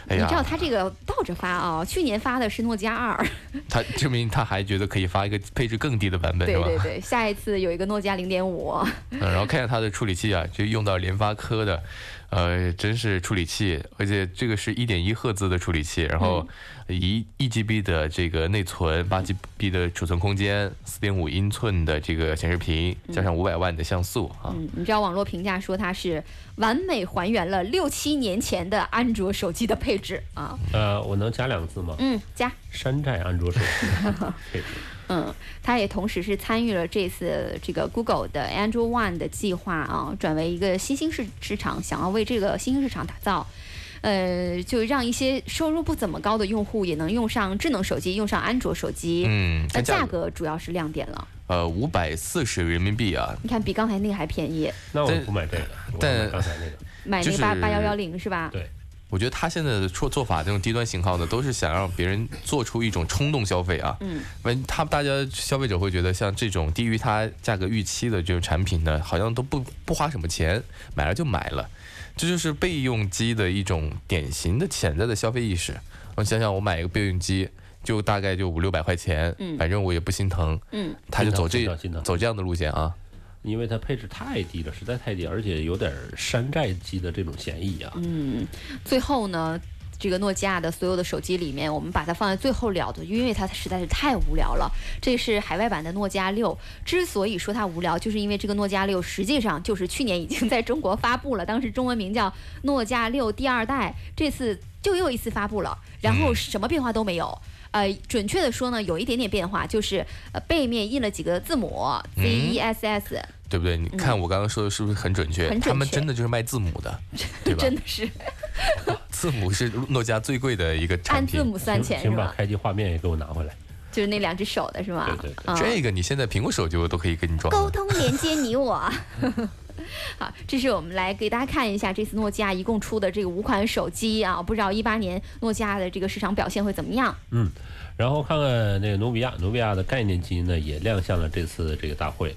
Speaker 3: 哎呀，
Speaker 2: 你知道它这个倒着发啊、去年发的是诺基亚二，
Speaker 3: 它证明他还觉得可以发一个配置更低的版本，是吧？
Speaker 2: 对对对，下一次有一个诺基亚零点五，
Speaker 3: 嗯，然后看一下它的处理器啊，就用到联发科的，呃，真是处理器，而且这个是一点一赫兹的处理器，然后一一 GB 的这个内存，八 GB 的储存空间，四点五英寸的这个显示屏，加上五百万的像素啊，
Speaker 2: 嗯，你知道网络评价说它是完美还原了六七年前的安卓手机的配置啊。
Speaker 1: 呃，我能加两个字吗？
Speaker 2: 嗯，加。
Speaker 1: 山寨安卓手机配置。*laughs*
Speaker 2: 嗯，它也同时是参与了这次这个 Google 的 Android One 的计划啊，转为一个新兴市市场，想要为这个新兴市场打造。呃，就让一些收入不怎么高的用户也能用上智能手机，用上安卓手机。
Speaker 3: 嗯，
Speaker 2: 那价
Speaker 3: 格
Speaker 2: 格主要是亮点了，
Speaker 3: 呃五百四十人民币啊，
Speaker 2: 你看比刚才那个还便宜，
Speaker 1: 那我
Speaker 3: 但
Speaker 1: 不买这个，我
Speaker 3: 但
Speaker 1: 买刚才那个。*laughs*
Speaker 2: 买那个八八幺幺零是吧？
Speaker 1: 对
Speaker 3: 我觉得他现在的做做法，这种低端型号呢，都是想让别人做出一种冲动消费啊。
Speaker 2: 嗯，
Speaker 3: 完，他大家消费者会觉得，像这种低于他价格预期的这种产品呢，好像都不不花什么钱，买了就买了，这就是备用机的一种典型的潜在的消费意识。我想想，我买一个备用机，就大概就五六百块钱，
Speaker 2: 嗯
Speaker 3: 反正我也不心疼，
Speaker 2: 嗯，
Speaker 3: 他就走这走这样的路线啊。
Speaker 1: 因为它配置太低了，实在太低，而且有点山寨机的这种嫌疑啊。
Speaker 2: 嗯，最后呢，这个诺基亚的所有的手机里面，我们把它放在最后聊的，因为它实在是太无聊了。这是海外版的诺基亚六，之所以说它无聊，就是因为这个诺基亚六实际上就是去年已经在中国发布了，当时中文名叫诺基亚六第二代，这次就又一次发布了，然后什么变化都没有。呃，准确的说呢，有一点点变化，就是呃背面印了几个字母 Z E S S，、
Speaker 3: 对不对？你看我刚刚说的是不是很准确？他们真的就是卖字母的，*laughs* 对吧？
Speaker 2: 真的是 *laughs*
Speaker 3: 字母是诺基亚最贵的一个产品。
Speaker 2: 按字母算钱是吧？
Speaker 1: 请把开机画面也给我拿回来。
Speaker 2: 就是那两只手的是吗？
Speaker 1: 对对对
Speaker 2: 嗯
Speaker 3: 这个你现在苹果手机我都可以给你装。
Speaker 2: 沟通连接你我。*laughs* 好，这是我们来给大家看一下这次诺基亚一共出的这个五款手机啊，不知道一八年诺基亚的这个市场表现会怎么样？
Speaker 1: 嗯然后看看那个努比亚，努比亚的概念机呢也亮相了这次这个大会，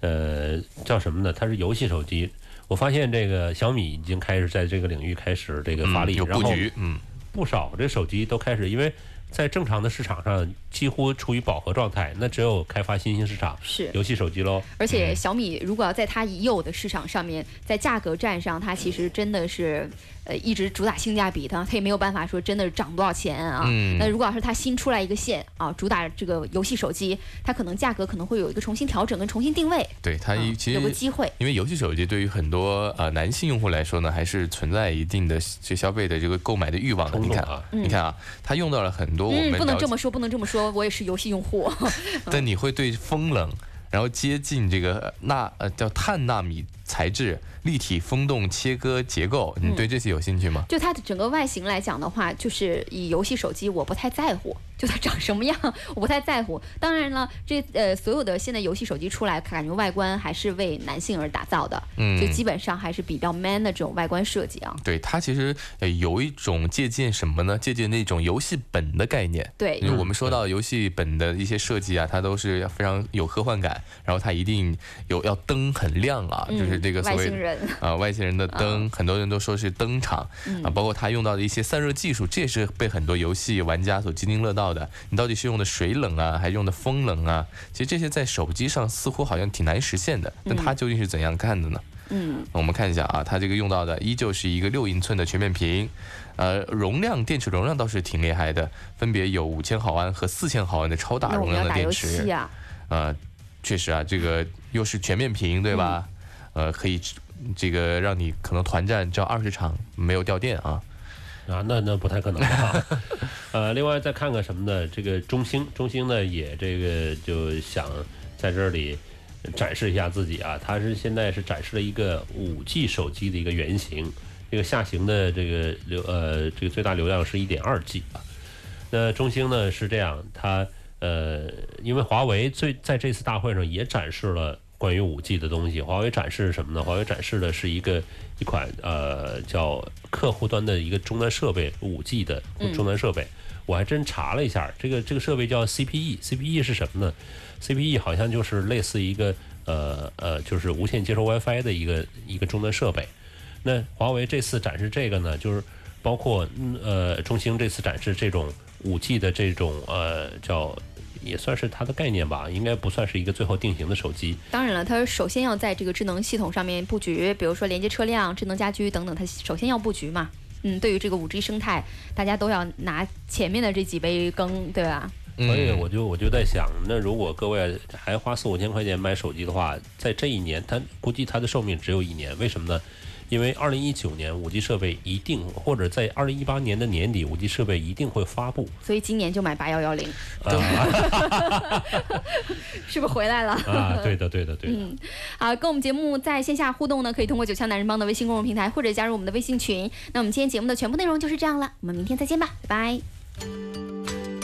Speaker 1: 呃，叫什么呢？它是游戏手机。我发现这个小米已经开始在这个领域开始这个发力，
Speaker 3: 嗯有
Speaker 1: 然后
Speaker 3: 布局，嗯，
Speaker 1: 不少这手机都开始，因为在正常的市场上几乎处于饱和状态，那只有开发新兴市场
Speaker 2: 是，
Speaker 1: 游戏手机喽。
Speaker 2: 而且小米如果要在它已有的市场上面，在价格战上，它其实真的是呃一直主打性价比的，它也没有办法说真的涨多少钱啊。
Speaker 3: 嗯
Speaker 2: 那如果要是它新出来一个线啊，主打这个游戏手机，它可能价格可能会有一个重新调整跟重新定位，
Speaker 3: 对它
Speaker 2: 啊
Speaker 3: 其实。
Speaker 2: 有个机会。
Speaker 3: 因为游戏手机对于很多呃男性用户来说呢，还是存在一定的这消费的这个购买的欲望的。你看
Speaker 1: 啊，
Speaker 3: 你看啊，它用到了很多我
Speaker 2: 不能这么说，不能这么说，我也是游戏用户。*laughs*
Speaker 3: 但你会对风冷，然后接近这个纳呃叫碳纳米材质、立体风洞切割结构，你对这些有兴趣吗？
Speaker 2: 就它的整个外形来讲的话，就是以游戏手机我不太在乎，*laughs* 就它长什么样我不太在乎。当然了，这呃所有的现在游戏手机出来，感觉外观还是为男性而打造的，
Speaker 3: 嗯
Speaker 2: 就基本上还是比较 man 的这种外观设计啊。
Speaker 3: 对，它其实呃有一种借鉴什么呢？借鉴那种游戏本的概念。
Speaker 2: 对
Speaker 3: 因为我们说到游戏本的一些设计啊，它都是非常有科幻感，然后它一定有要灯很亮啊，就是这个所谓
Speaker 2: 嗯外星人 *laughs*
Speaker 3: 啊、外星人的灯，很多人都说是灯场
Speaker 2: 嗯
Speaker 3: 啊，包括它用到的一些散热技术，这也是被很多游戏玩家所津津乐道的。你到底是用的水冷啊，还是用的风冷啊？其实这些在手机上似乎好像挺难实现的，那它究竟是怎样看的呢？
Speaker 2: 嗯，
Speaker 3: 我们看一下啊，它这个用到的依旧是一个六英寸的全面屏，呃，容量电池容量倒是挺厉害的，分别有五千毫安和四千毫安的超大容量的电池。呃，确实啊，这个又是全面屏，对吧？
Speaker 2: 嗯
Speaker 3: 呃，可以这个让你可能团战只要二十场没有掉电啊。
Speaker 1: 啊，那那不太可能啊。*laughs* 呃，另外再看看什么呢？这个中兴，中兴呢也这个就想在这里展示一下自己啊。它是现在是展示了一个五 G 手机的一个原型，这个下行的这个流呃这个最大流量是一点二 G 啊。那中兴呢是这样，它呃，因为华为最在这次大会上也展示了关于五 G 的东西。华为展示什么呢？华为展示的是一个一款呃叫客户端的一个终端设备，五 G 的终端设备。我还真查了一下，这个这个设备叫 CPE，CPE 是什么呢？CPE 好像就是类似一个呃呃，就是无线接收 WiFi 的一个一个终端设备。那华为这次展示这个呢，就是包括嗯呃中兴这次展示这种五 G 的这种呃叫也算是它的概念吧，应该不算是一个最后定型的手机。
Speaker 2: 当然了，它首先要在这个智能系统上面布局，比如说连接车辆、智能家居等等，它首先要布局嘛。嗯，对于这个五 G 生态，大家都要拿前面的这几杯羹，对吧？
Speaker 1: 所以
Speaker 3: 嗯
Speaker 1: 我就我就在想，那如果各位还花四五千块钱买手机的话，在这一年，它估计它的寿命只有一年，为什么呢？因为二零一九年五 G 设备一定，或者在二零一八年的年底，五 G 设备一定会发布。
Speaker 2: 所以今年就买八幺幺零，
Speaker 1: 啊 *laughs*
Speaker 2: 是不是回来了？
Speaker 1: 啊，对的，对的，对的。
Speaker 2: 好，跟我们节目在线下互动呢，可以通过九强男人帮的微信公众平台，或者加入我们的微信群。那我们今天节目的全部内容就是这样了，我们明天再见吧，拜拜。